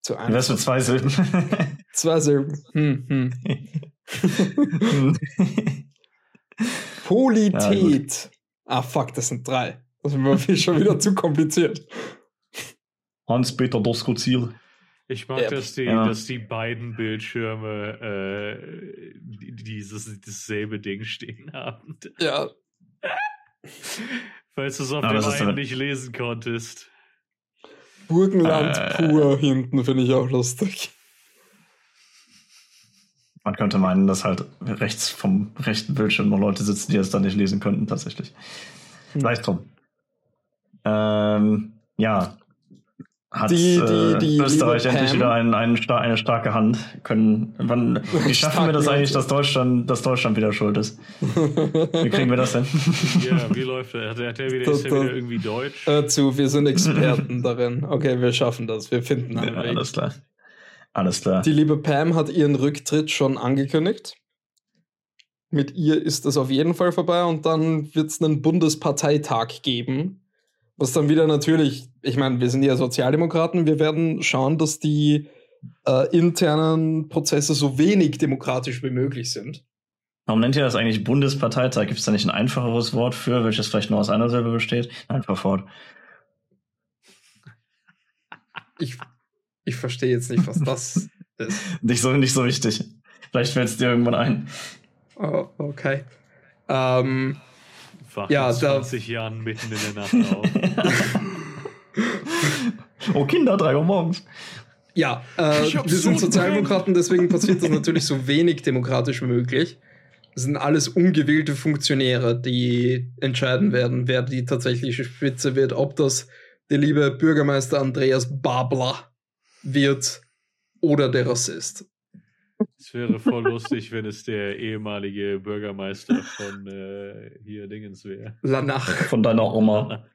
Zu einfach. mit zwei Silben? Zwei Silben. Hm, hm. Polität. Ah, fuck, das sind drei. Das ist mir schon wieder zu kompliziert. Hans-Peter Dosko-Ziel. Ich mag, Yep. dass, die, Ja. dass die beiden Bildschirme äh, die- dieses dasselbe Ding stehen haben. Ja, Falls du es auf Aber dem einen nicht lesen konntest. Burgenland Äh. pur hinten finde ich auch lustig. Man könnte meinen, dass halt rechts vom rechten Bildschirm noch Leute sitzen, die es dann nicht lesen könnten, tatsächlich. Hm. Sei drum. Ähm, ja. Hat Die- die- äh, die Österreich liebe endlich wieder ein, ein, eine starke Hand? Können, wann, wie schaffen wir das eigentlich, dass Deutschland, dass Deutschland wieder schuld ist? Wie kriegen wir das denn? Ja, wie läuft der? Hat der, hat der wieder, ist der da- wieder irgendwie deutsch? Hör zu, wir sind Experten darin. Okay, wir schaffen das. Wir finden einen ja, Weg. alles klar. Alles klar. Die liebe Pam hat ihren Rücktritt schon angekündigt. Mit ihr ist es auf jeden Fall vorbei und dann wird es einen Bundesparteitag geben. Was dann wieder natürlich, ich meine, wir sind ja Sozialdemokraten, wir werden schauen, dass die äh, internen Prozesse so wenig demokratisch wie möglich sind. Warum nennt ihr das eigentlich Bundesparteitag? Gibt es da nicht ein einfacheres Wort für, welches vielleicht nur aus einer Silbe besteht? Einfach fort. Ich, ich verstehe jetzt nicht, was das ist. Nicht so, nicht so wichtig. Vielleicht fällt es dir irgendwann ein. Oh, okay. Ähm, Wacht Ja, in da- 20 Jahren mitten in der Nacht auf. oh, Kinder, drei Uhr morgens. Ja, äh, wir sind so Sozialdemokraten, deswegen passiert das natürlich so wenig demokratisch wie möglich. Das sind alles ungewählte Funktionäre, die entscheiden werden, wer die tatsächliche Spitze wird, ob das der liebe Bürgermeister Andreas Babler wird oder der Rassist. Es wäre voll lustig, wenn es der ehemalige Bürgermeister von äh, hier Dingens wäre. Lanach. Von deiner Oma.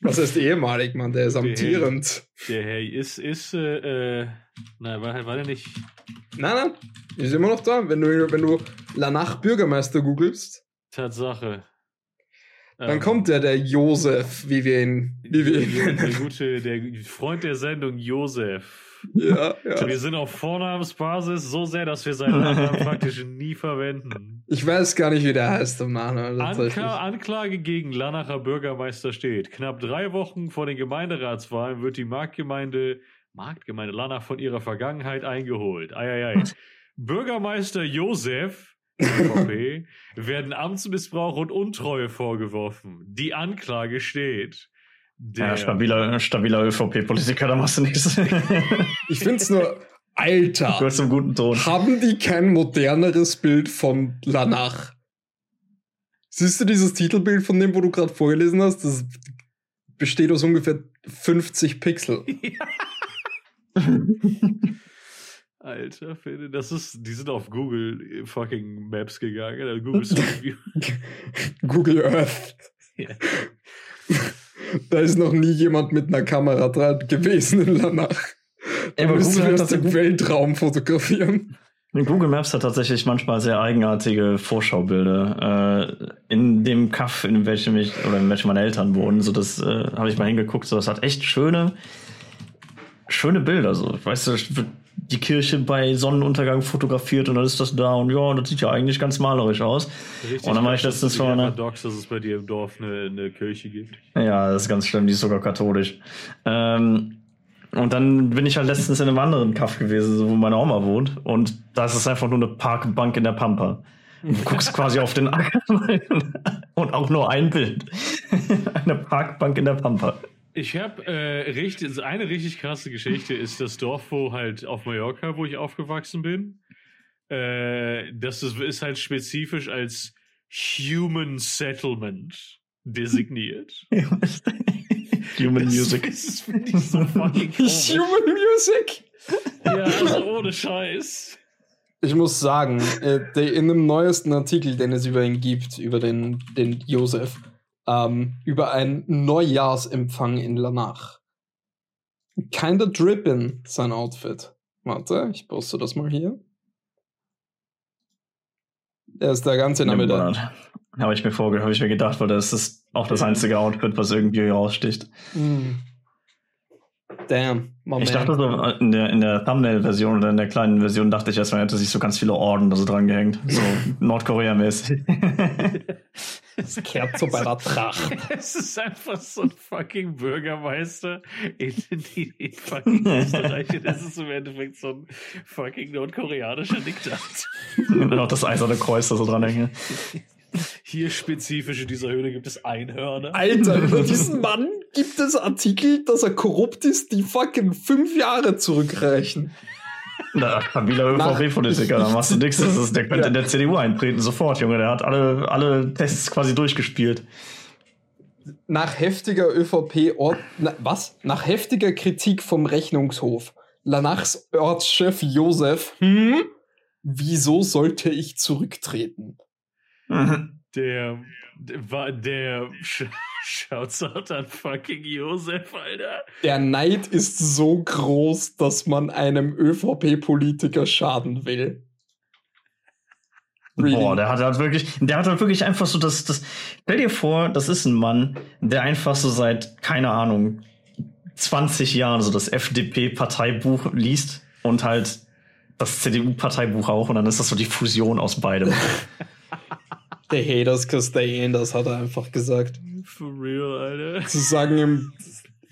Was heißt ehemalig, Mann? Der ist Der- amtierend. Der Herr ist, ist, äh, äh, nein, war, war der nicht. Nein, nein, ist immer noch da. Wenn du, wenn du Lanach Bürgermeister googelst, Tatsache. Dann Ähm, kommt der, der Josef, wie wir ihn, wie wir ihn der, der gute, der Freund der Sendung Josef. Ja, ja. Wir sind auf Vornamensbasis so sehr, dass wir seinen Nachnamen praktisch nie verwenden. Ich weiß gar nicht, wie der heißt im Nachnamen. Ankla Anklage gegen Lanacher Bürgermeister steht. Knapp drei Wochen vor den Gemeinderatswahlen wird die Marktgemeinde, Marktgemeinde Lanach von ihrer Vergangenheit eingeholt. Eieiei. Bürgermeister Josef ÖVP, werden Amtsmissbrauch und Untreue vorgeworfen. Die Anklage steht. Der, Ja, stabiler, stabiler ÖVP-Politiker, da machst du nichts. Ich finde es nur, Alter, Gehört zum guten Ton. haben die kein moderneres Bild von Lanach? Siehst du dieses Titelbild von dem, wo du gerade vorgelesen hast? Das besteht aus ungefähr 50 Pixel. Alter, Fede, das ist, die sind auf Google fucking Maps gegangen, also Google Street View. Google Earth. Ja. Da ist noch nie jemand mit einer Kamera dran gewesen in Lanach. Da aber müssen Google wir aus dem Weltraum fotografieren. Google Maps hat tatsächlich manchmal sehr eigenartige Vorschaubilder. Äh, in dem Kaff, in welchem ich oder in welchem meine Eltern wohnen, so das äh, habe ich mal hingeguckt, so das hat echt schöne, schöne Bilder. So, weißt du, die Kirche bei Sonnenuntergang fotografiert und dann ist das da und ja, das sieht ja eigentlich ganz malerisch aus. Richtig Und dann war ich letztens vor einer- dass es bei dir im Dorf eine, eine Kirche gibt. Ja, das ist ganz schlimm, die ist sogar katholisch. Ähm, und dann bin ich halt letztens in einem anderen Kaff gewesen, wo meine Oma wohnt. Und da ist es einfach nur eine Parkbank in der Pampa. Du guckst quasi auf den Acker und auch nur ein Bild. eine Parkbank in der Pampa. Ich habe äh, richtig, eine richtig krasse Geschichte ist das Dorf, wo halt auf Mallorca, wo ich aufgewachsen bin. Äh, das ist, ist halt spezifisch als Human Settlement designiert. Human Das- Music. Das ist, finde ich, so fucking komisch. Human Music. Ja, also ohne Scheiß. Ich muss sagen, äh, in dem neuesten Artikel, den es über ihn gibt, über den, den Josef, ähm, über einen Neujahrsempfang in Lanach. Kinda drippin, sein Outfit. Warte, ich poste das mal hier. Er ist da ganz in der Mitte. Habe ich mir vorge habe ich mir gedacht, weil das ist auch das einzige Outfit, was irgendwie raussticht. Mm. Damn, Ich dachte so, äh, in der, in der Thumbnail-Version oder in der kleinen Version dachte ich erst, man hätte sich so ganz viele Orden da so dran gehängt. So Nordkorea-mäßig. Es kehrt so bei der Tracht. Es ist einfach so ein fucking Bürgermeister in, in, in fucking Österreich. Und es ist im Endeffekt so ein fucking nordkoreanischer Diktat. Und auch das eiserne Kreuz da so dran hängen. Hier spezifisch in dieser Höhle gibt es Einhörner. Alter, über diesen Mann gibt es Artikel, dass er korrupt ist, die fucking fünf Jahre zurückreichen. Na, stabiler Nach- ÖVP-Politiker, da machst du nichts. Das ist, der könnte Ja. in der CDU eintreten, sofort, Junge. Der hat alle, alle Tests quasi durchgespielt. Nach heftiger ÖVP Ort, na, was? Nach heftiger Kritik vom Rechnungshof. Lanachs Ortschef Josef, hm? Wieso sollte ich zurücktreten? Mhm. Der, der, war- der out an fucking Josef, Alter. Der Neid ist so groß, dass man einem ÖVP-Politiker schaden will. Really? Boah, der hat halt wirklich, der hat halt wirklich einfach so das, das, stell dir vor, das ist ein Mann, der einfach so seit, keine Ahnung, 20 Jahren so das FDP-Parteibuch liest und halt das CDU-Parteibuch auch und dann ist das so die Fusion aus beidem. The haters cause they ain't, das hat er einfach gesagt. For real, Alter. Zu sagen ihm,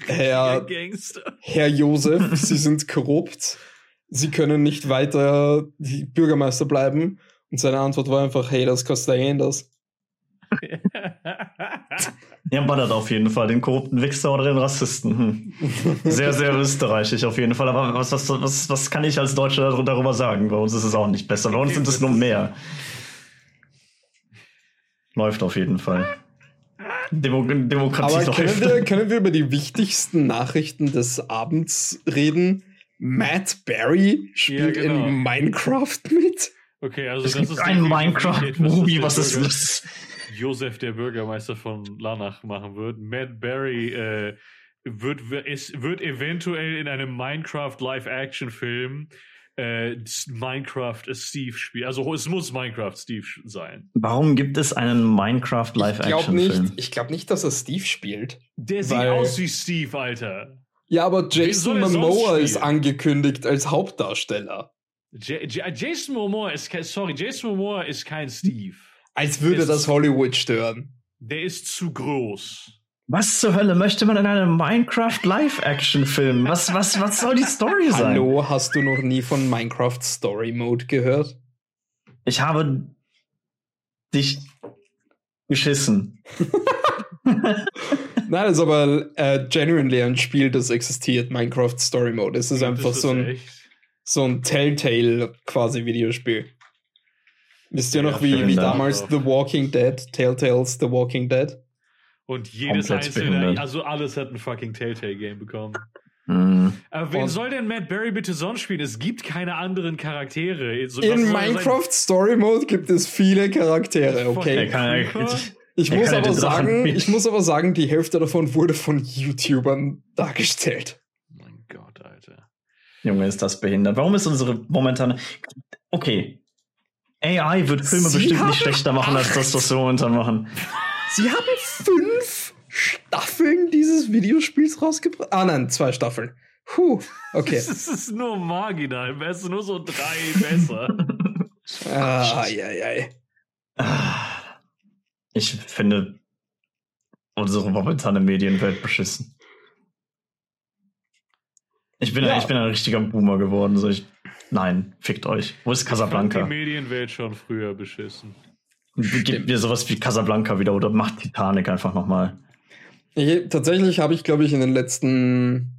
Herr. Herr Josef, Sie sind korrupt. Sie können nicht weiter die Bürgermeister bleiben. Und seine Antwort war einfach, hey, das kostet ein das. Ja, ballert auf jeden Fall den korrupten Wichser oder den Rassisten. Hm. Sehr, sehr österreichisch auf jeden Fall. Aber was, was, was, was kann ich als Deutscher dar- darüber sagen? Bei uns ist es auch nicht besser. Bei uns sind es nur mehr. Läuft auf jeden Fall. Demo Demokratie Aber läuft. können wir, können wir über die wichtigsten Nachrichten des Abends reden? Matt Berry spielt Ja, genau. in Minecraft mit. Okay, also es das gibt ist etwas, Minecraft-Movie, das was ist das? Josef, der Bürgermeister von Lanach, machen wird. Matt Berry äh, wird, wird, ist, wird eventuell in einem Minecraft Live-Action-Film äh, Minecraft Steve spielen. Also es muss Minecraft Steve sein. Warum gibt es einen Minecraft Ich glaube nicht, Live-Action-Film? ich glaub nicht, dass er Steve spielt. Der sieht aus wie Steve, Alter. Ja, aber Jason Momoa ist angekündigt als Hauptdarsteller. J J Jason Momoa ist kein, sorry, Jason Momoa ist kein Steve. Als würde Ist- das Hollywood stören. Der ist zu groß. Was zur Hölle möchte man in einem Minecraft Live-Action-Film? Was, was, was soll die Story sein? Hallo, hast du noch nie von Minecraft Story Mode gehört? Ich habe dich geschissen. Nein, das ist aber äh, genuinely ein Spiel, das existiert, Minecraft Story Mode. Es ist Das einfach ist so ein, echt. so ein Telltale quasi Videospiel. Wisst ihr Ja, noch, wie, wie damals The Walking Dead, Telltales The Walking Dead? Und jedes Komplett einzelne, behindert. also alles hat ein fucking Telltale-Game bekommen. Hm. Aber wen Und- soll denn Matt Berry bitte sonst spielen? Es gibt keine anderen Charaktere. So, In soll sein- Minecraft Story Mode gibt es viele Charaktere, Er okay? Ich muss aber sagen, ich muss aber sagen, die Hälfte davon wurde von YouTubern dargestellt. Mein Gott, Alter. Junge, ist das behindert. Warum ist unsere momentane. Okay. AI wird Filme Sie bestimmt nicht schlechter machen, als das, was wir momentan machen. Sie haben fünf Staffeln dieses Videospiels rausgebracht. Ah nein, zwei Staffeln. Puh, okay. Das ist nur marginal. Es ist nur so drei besser. Ah, ei, ei. Ah, Ich finde unsere momentane Medienwelt beschissen. Ich bin, Ja. ich bin ein richtiger Boomer geworden. So ich, nein, fickt euch. Wo ist Ich fand Casablanca? die Medienwelt schon früher beschissen. Gib mir sowas wie Casablanca wieder oder macht Titanic einfach nochmal. Ich, tatsächlich habe ich, glaube ich, in den letzten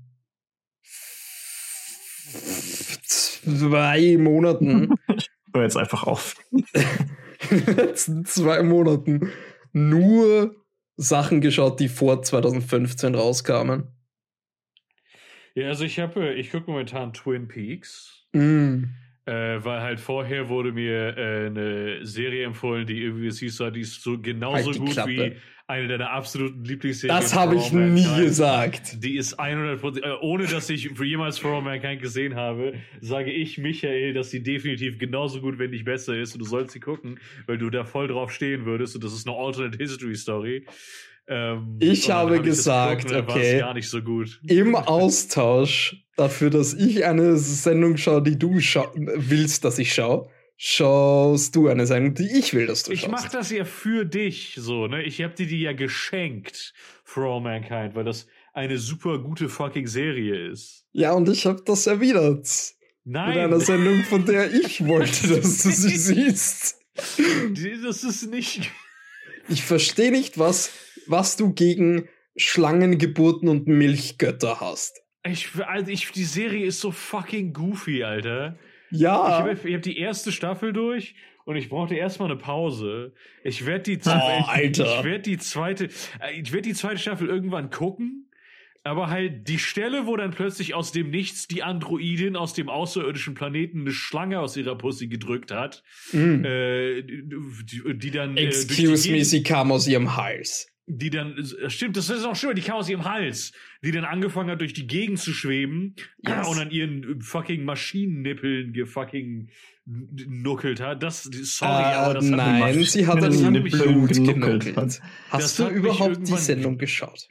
zwei Monaten, Hör jetzt einfach auf. in den letzten zwei Monaten nur Sachen geschaut, die vor 2015 rauskamen. Ja, also ich habe, ich gucke momentan Twin Peaks. Mm. Äh, weil halt vorher wurde mir äh, eine Serie empfohlen, die irgendwie, es hieß, so, die ist so genauso Halt gut Klappe. wie eine deiner absoluten Lieblingsserien. Das habe ich nie Mankind. gesagt. Die ist 100%, äh, ohne dass ich jemals For All Mankind gesehen habe, sage ich, Michael, dass sie definitiv genauso gut, wenn nicht besser ist und du sollst sie gucken, weil du da voll drauf stehen würdest und das ist eine Alternate History Story. Ähm, Ich habe hab gesagt, geguckt dann war okay. gar nicht so gut. Im Austausch dafür, dass ich eine Sendung schaue, die du willst, dass ich schaue, schaust du eine Sendung, die ich will, dass du Ich schaust. mach das ja für dich, so, ne? Ich hab dir die ja geschenkt, For All Mankind, weil das eine super gute fucking Serie ist. Ja, und ich habe das erwidert. Mit einer Nein, Sendung, von der ich wollte, dass du sie siehst. das ist nicht. Ich verstehe nicht, was, was du gegen Schlangengeburten und Milchgötter hast. Ich, also ich, die Serie ist so fucking goofy, Alter. Ich Ja. habe hab die erste Staffel durch und ich brauchte erstmal eine Pause. Ich werde die, Oh, ich. Ich werde die zweite, äh, ich werde die zweite Staffel irgendwann gucken. Aber halt die Stelle, wo dann plötzlich aus dem Nichts die Androidin aus dem außerirdischen Planeten eine Schlange aus ihrer Pussy gedrückt hat, Mm. äh, die, die dann äh, durch die Excuse me, sie kam aus ihrem Hals. Die dann, äh, stimmt, das ist auch schön, die kam aus ihrem Hals, die dann angefangen hat, durch die Gegend zu schweben Yes. und an ihren äh, fucking Maschinennippeln gefucking nuckelt hat. Das, sorry, aber Äh, das hat nein, sie hat an mich- Blut genuckelt. Hast Das du überhaupt die Sendung geschaut?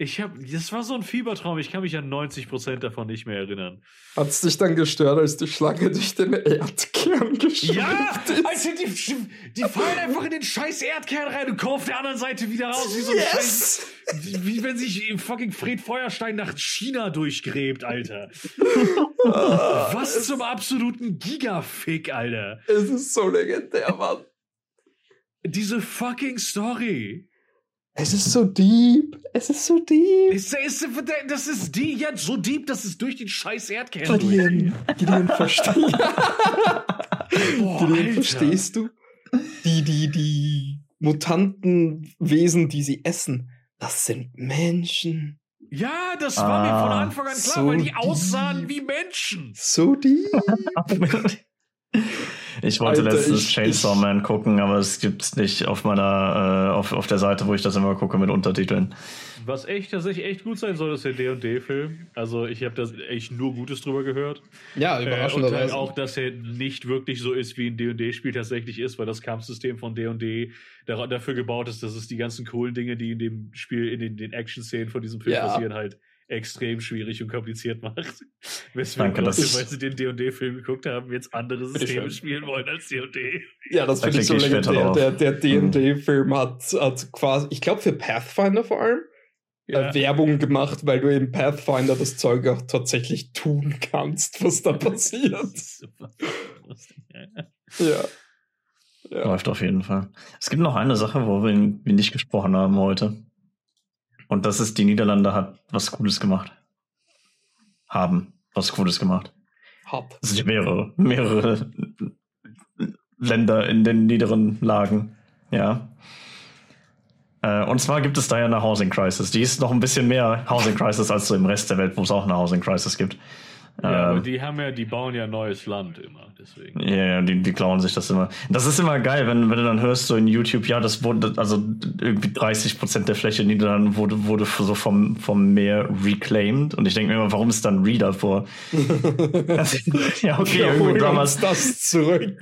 Ich hab, das war so ein Fiebertraum, ich kann mich an 90% davon nicht mehr erinnern. Hat es dich dann gestört, als die Schlange durch den Erdkern geschwimmt Ja, ist? also die, die fallen einfach in den scheiß Erdkern rein und kommen auf der anderen Seite wieder raus, wie so ein scheiß, Yes! wie wenn sich fucking Fred Feuerstein nach China durchgräbt, Alter. Ah, Was zum absoluten Gigafick, Alter. Es ist so legendär, Mann. Diese fucking Story. Es ist so deep. Es ist so deep. Ist, ist, das ist die jetzt so deep, dass es durch den scheiß Erdkern Gideon, Gideon, versteh Boah, Gideon, verstehst du? Die, die, die Mutantenwesen, die sie essen, das sind Menschen. Ja, das war mir von Ah, Anfang an klar, so weil die deep. aussahen wie Menschen. So deep. Ich wollte Alter, letztens ich- Chainsaw ich- Man gucken, aber es gibt's nicht auf meiner, äh, auf, auf der Seite, wo ich das immer gucke mit Untertiteln. Was echt tatsächlich echt gut sein soll, ist der D&D-Film. Also ich habe da echt nur Gutes drüber gehört. Ja, Äh, und halt auch, dass er nicht wirklich so ist, wie ein D&D-Spiel tatsächlich ist, weil das Kampfsystem von D&D da- dafür gebaut ist, dass es die ganzen coolen Dinge, die in dem Spiel, in den, den Action-Szenen von diesem Film Ja. passieren, halt extrem schwierig und kompliziert macht. Weswegen Danke, Leute, weil sie den D&D-Film geguckt haben, jetzt andere Systeme spielen wollen als D&D. Ja, das Da finde ich so ich legendär. Der, der D&D-Film hat, hat quasi, ich glaube für Pathfinder vor allem, Ja. äh, Werbung gemacht, weil du im Pathfinder das Zeug auch tatsächlich tun kannst, was da passiert. Super. ja. Ja. Läuft auf jeden Fall. Es gibt noch eine Sache, wo wir, wir nicht gesprochen haben heute. Und das ist, die Niederlande hat was Cooles gemacht. Haben was Cooles gemacht. Hat. Es sind mehrere, mehrere Länder in den niederen Lagen. Ja. Äh, und zwar gibt es da ja eine Housing Crisis. Die ist noch ein bisschen mehr Housing Crisis als so im Rest der Welt, wo es auch eine Housing Crisis gibt. Ja, aber Ähm, die haben ja, die bauen ja neues Land immer, deswegen. Ja, ja, die, die klauen sich das immer. Das ist immer geil, wenn, wenn du dann hörst, so in YouTube, ja, das wurde, also irgendwie 30 Prozent der Fläche in Niederlanden wurde, wurde so vom, vom Meer reclaimed. Und ich denke mir immer, warum ist dann Re davor? ja, okay, irgendwie holen damals, das zurück.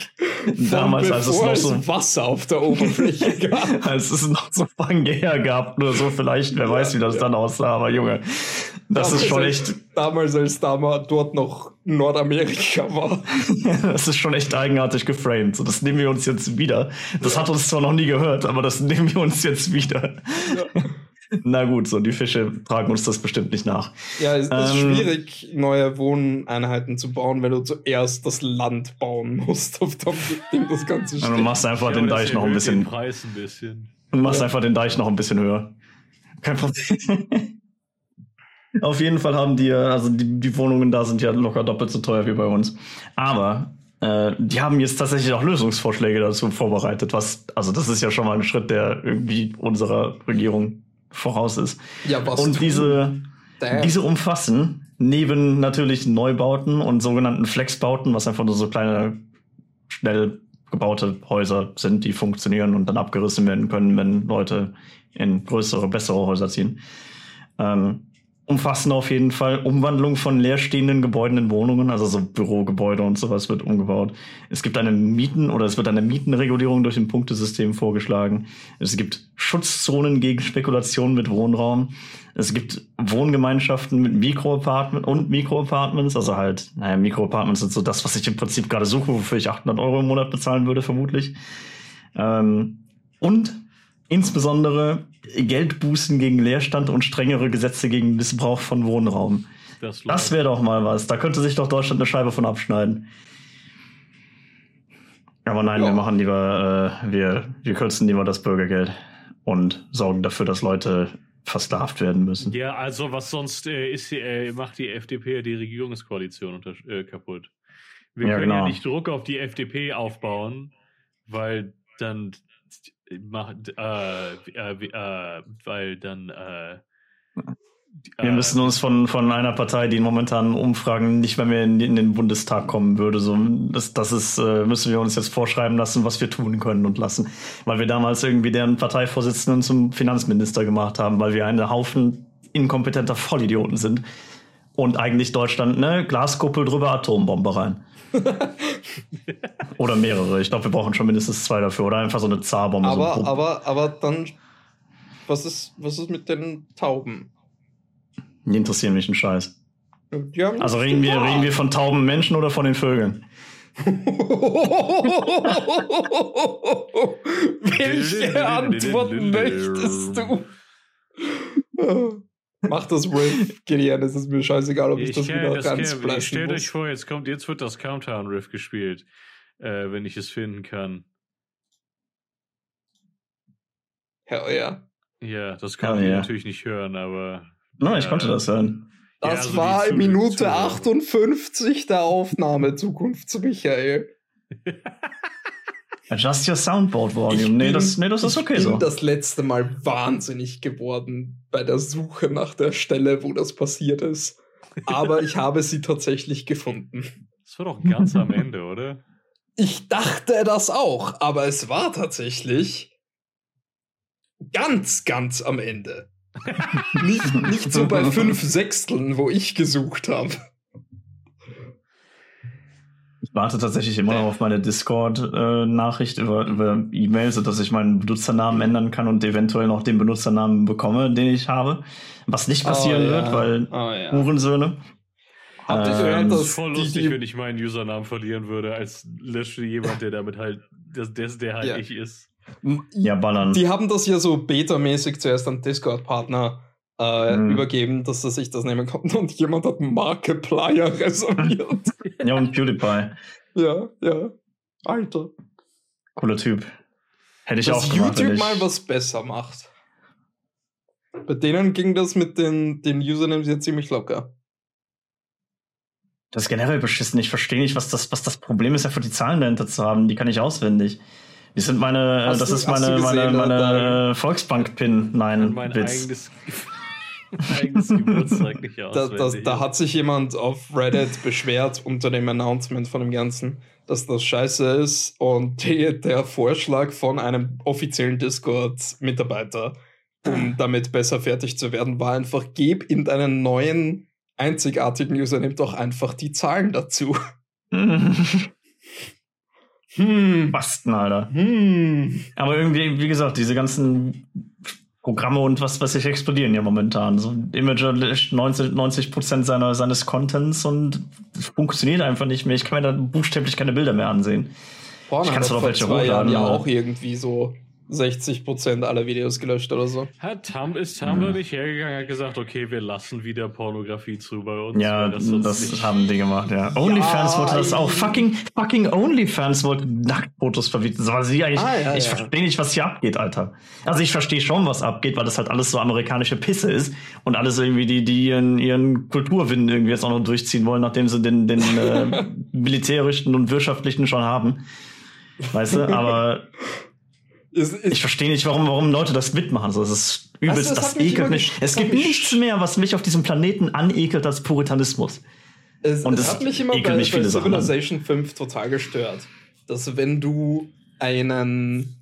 Damals, als es noch so- Wasser auf der Oberfläche gab. als es noch so Pangea gab, nur so vielleicht, wer weiß, wie das ja. dann aussah, aber Junge, das ist schon als, echt, Damals, als damals dort noch Nordamerika war. das ist schon echt eigenartig geframed. So, das nehmen wir uns jetzt wieder. Das hat uns zwar noch nie gehört, aber das nehmen wir uns jetzt wieder. Na gut, so die Fische tragen uns das bestimmt nicht nach. Ja, es ist Ähm, schwierig, neue Wohneinheiten zu bauen, wenn du zuerst das Land bauen musst, auf dem dem das Ganze Und du steht. machst einfach Ja, den Deich noch ein erhöht den bisschen, Preis ein bisschen. du machst Ja. einfach den Deich noch ein bisschen höher. Kein Problem. Auf jeden Fall haben die, also die, die Wohnungen da sind ja locker doppelt so teuer wie bei uns. Aber äh, die haben jetzt tatsächlich auch Lösungsvorschläge dazu vorbereitet, was, also das ist ja schon mal ein Schritt, der irgendwie unserer Regierung voraus ist. Ja, was Und diese, Damn. diese umfassen neben natürlich Neubauten und sogenannten Flexbauten, was einfach nur so kleine, schnell gebaute Häuser sind, die funktionieren und dann abgerissen werden können, wenn Leute in größere, bessere Häuser ziehen. Ähm, umfassen auf jeden Fall Umwandlung von leerstehenden Gebäuden in Wohnungen, also so Bürogebäude und sowas wird umgebaut. Es gibt eine Mieten oder es wird eine Mietenregulierung durch ein Punktesystem vorgeschlagen. Es gibt Schutzzonen gegen Spekulation mit Wohnraum. Es gibt Wohngemeinschaften mit Mikroapartments und Mikroapartments, also halt, naja, Mikroapartments sind so das, was ich im Prinzip gerade suche, wofür ich 800 Euro im Monat bezahlen würde, vermutlich. Ähm, und insbesondere Geldbußen gegen Leerstand und strengere Gesetze gegen Missbrauch von Wohnraum. Das, Das wäre doch mal was. Da könnte sich doch Deutschland eine Scheibe von abschneiden. Aber nein, Ja. wir machen lieber, äh, wir, wir kürzen lieber das Bürgergeld und sorgen dafür, dass Leute versklavt werden müssen. Ja, also was sonst äh, ist, die, äh, macht die FDP ja die Regierungskoalition unter, äh, kaputt. Wir Ja, können ja genau. nicht Druck auf die FDP aufbauen, weil dann macht, äh, äh, äh, weil dann äh, Wir äh, müssen uns von, von einer Partei, die in momentanen Umfragen nicht mehr, mehr in, in den Bundestag kommen würde, so, das, das ist, äh, müssen wir uns jetzt vorschreiben lassen, was wir tun können und lassen. Weil wir damals irgendwie deren Parteivorsitzenden zum Finanzminister gemacht haben, weil wir eine Haufen inkompetenter Vollidioten sind. Und eigentlich Deutschland, ne, Glaskuppel drüber, Atombombe rein. oder mehrere. Ich glaube, wir brauchen schon mindestens zwei dafür. Oder einfach so eine Zarbombe. so aber, ein- aber, aber dann, was ist, was ist mit den Tauben? Die interessieren mich einen Scheiß. Also reden wir, reden wir von tauben Menschen oder von den Vögeln? Welche Antwort möchtest du? Mach das Riff, Gideon. Es ist mir scheißegal, ob ich, das kenn- wieder das kenn- reinsplashen Stellt euch vor, jetzt kommt, jetzt wird das Countdown Riff gespielt, äh, wenn ich es finden kann. Hell ja. Ja, das kann Oh, ich ja. natürlich nicht hören, aber Na, ich Äh, konnte das hören. Ja, Das also die war Zu- in Minute Zuhörer. 58 der Aufnahme Zukunfts-Michael. Adjust your soundboard Ich volume. Nee, bin- das, nee, das ist ich okay bin so. das letzte Mal wahnsinnig geworden bei der Suche nach der Stelle, wo das passiert ist. Aber ich habe sie tatsächlich gefunden. das war doch ganz am Ende, oder? Ich dachte das auch, aber es war tatsächlich ganz, ganz am Ende. nicht, nicht so bei fünf Sechsteln, wo ich gesucht habe. Ich warte tatsächlich immer noch auf meine Discord-Nachricht über, über E-Mail, sodass ich meinen Benutzernamen ändern kann und eventuell noch den Benutzernamen bekomme, den ich habe. Was nicht passieren Oh, ja. wird, weil Oh, ja. Hurensöhne. Habt ihr Ähm, gehört, Das ist voll lustig, die, wenn ich meinen Usernamen verlieren würde, als löschte jemand, der damit halt, der, der, der halt Ja. ich ist. Ja, ballern. Die haben das ja so betamäßig zuerst an Discord-Partner äh, Mhm. übergeben, dass sie sich das nehmen konnten und jemand hat Markiplier reserviert. ja, und PewDiePie. ja, ja. Alter. Cooler Typ. Hätte ich Dass auch gemacht. wenn YouTube ich- mal was besser macht. Bei denen ging das mit den, den Usernames ja ziemlich locker. Das ist generell beschissen. Ich verstehe nicht, was das, was das Problem ist, einfach die Zahlen dahinter zu haben. Die kann ich auswendig. Die sind meine, Hast das du- ist hast du meine, meine, gesehen, meine Volksbank-Pin. Nein, mein Witz. eigenes, eigenes Geburtstag nicht Da, auswendig. da, da hat sich jemand auf Reddit beschwert unter dem Announcement von dem Ganzen, dass das scheiße ist und die, der Vorschlag von einem offiziellen Discord-Mitarbeiter, um damit besser fertig zu werden, war einfach, gib in deinen neuen einzigartigen Username doch einfach die Zahlen dazu. Hm. Basten, Alter. Hm. Aber irgendwie, wie gesagt, diese ganzen Programme und was weiß ich explodieren ja momentan. So Imager löscht 90, 90 Prozent seiner, seines Contents und es funktioniert einfach nicht mehr. Ich kann mir da buchstäblich keine Bilder mehr ansehen. Pornhub Ich kann's hat doch welche hochladen, ja auch irgendwie so 60% aller Videos gelöscht oder so. Hat Tum, ist Tumblr Ja. nicht hergegangen, hat gesagt, okay, wir lassen wieder Pornografie zu bei uns. Ja, weil das, nicht- haben die gemacht, ja. OnlyFans wollte das auch. Fucking, fucking OnlyFans wollte Nacktfotos verbieten. Das war sie eigentlich. Ah, ja, ich ja. verstehe nicht, was hier abgeht, Alter. Also ich verstehe schon, was abgeht, weil das halt alles so amerikanische Pisse ist und alles irgendwie, die, die ihren, ihren Kulturwind irgendwie jetzt auch noch durchziehen wollen, nachdem sie den, den äh, militärischen und wirtschaftlichen schon haben. Weißt du, aber Ist, ist, ich verstehe nicht, warum, warum Leute das mitmachen. So, das ist übelst, du, das ekelt mich. Es gibt nichts mehr, was mich auf diesem Planeten anekelt als Puritanismus. Es, Und es es hat mich immer bei, mich bei. Civilization 5 total gestört, dass wenn du einen,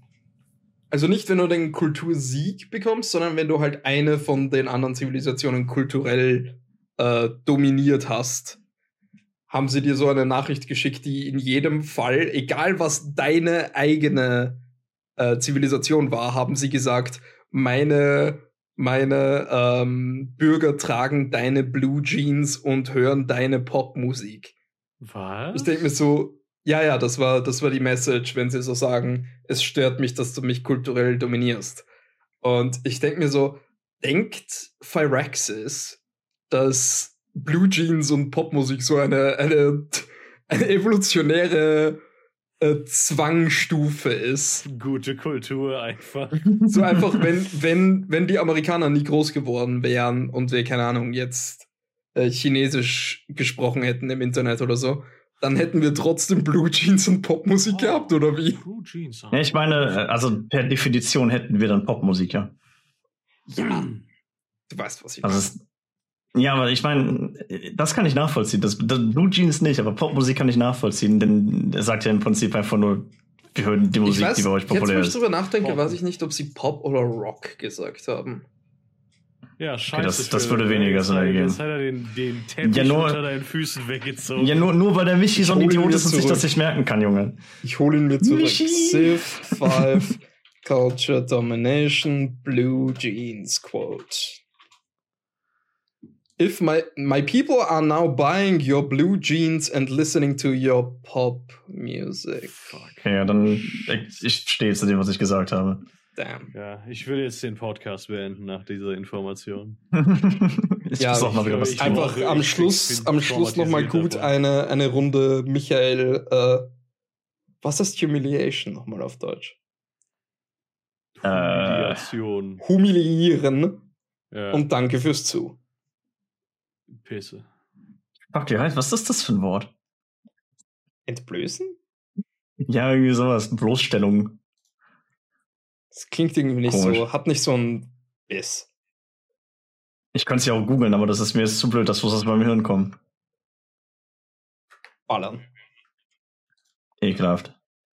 also nicht wenn du den Kultursieg bekommst, sondern wenn du halt eine von den anderen Zivilisationen kulturell äh, dominiert hast, haben sie dir so eine Nachricht geschickt, die in jedem Fall, egal was deine eigene äh, Zivilisation war, haben sie gesagt, meine meine ähm, Bürger tragen deine Blue Jeans und hören deine Popmusik. Was? Ich denke mir so, ja, ja, das war, das war die Message, wenn sie so sagen, es stört mich, dass du mich kulturell dominierst. Und ich denke mir so, denkt Phyrexis, dass Blue Jeans und Popmusik so eine, eine, eine evolutionäre äh, Zwangstufe ist? Gute Kultur einfach. So einfach, wenn, wenn, wenn die Amerikaner nie groß geworden wären und wir, keine Ahnung, jetzt äh, Chinesisch gesprochen hätten im Internet oder so, dann hätten wir trotzdem Blue Jeans und Popmusik gehabt, oder wie? Blue Jeans. Ja, ich meine, äh, also per Definition hätten wir dann Popmusik, ja. Ja. Du weißt, was ich Also meine. es, ja, aber ich meine, das kann ich nachvollziehen. Das, das Blue Jeans nicht, aber Popmusik kann ich nachvollziehen, denn er sagt ja im Prinzip einfach nur, wir hören die Musik, weiß, die bei euch jetzt, wo populär ich ist. drüber nachdenke, Pop. weiß ich nicht, ob sie Pop oder Rock gesagt haben. Ja, scheiße. das- das Phil. würde weniger er- ergeben. Jetzt hat er den, den Teppich Ja, nur- unter deinen Füßen weggezogen. Ja, nur, nur weil der Michi so ein Idiot ist und sich das nicht merken kann, Junge. Ich hole ihn mir zurück. Michi. Civ 5 Culture Domination Blue Jeans Quote. If my my people are now buying your blue jeans and listening to your pop music. Okay, ja, dann ich, ich stehe zu dem, was ich gesagt habe. Damn. Ja, ich will jetzt den Podcast beenden nach dieser Information. ich Ja, muss auch mal wieder was. Einfach am ich Schluss, am Schluss nochmal gut davon. eine, eine Runde Michael, äh, was ist Humiliation nochmal auf Deutsch? Humiliation. Humiliieren Ja, und danke fürs Zu. Pisse. Fuck, wie heißt, was ist das für ein Wort? Entblößen? Ja, irgendwie sowas. Bloßstellung. Das klingt irgendwie nicht Komisch. so, hat nicht so ein Biss. Ich könnte es ja auch googeln, aber das ist mir jetzt zu blöd, das muss aus meinem Hirn kommen. Ballern. Ekelhaft.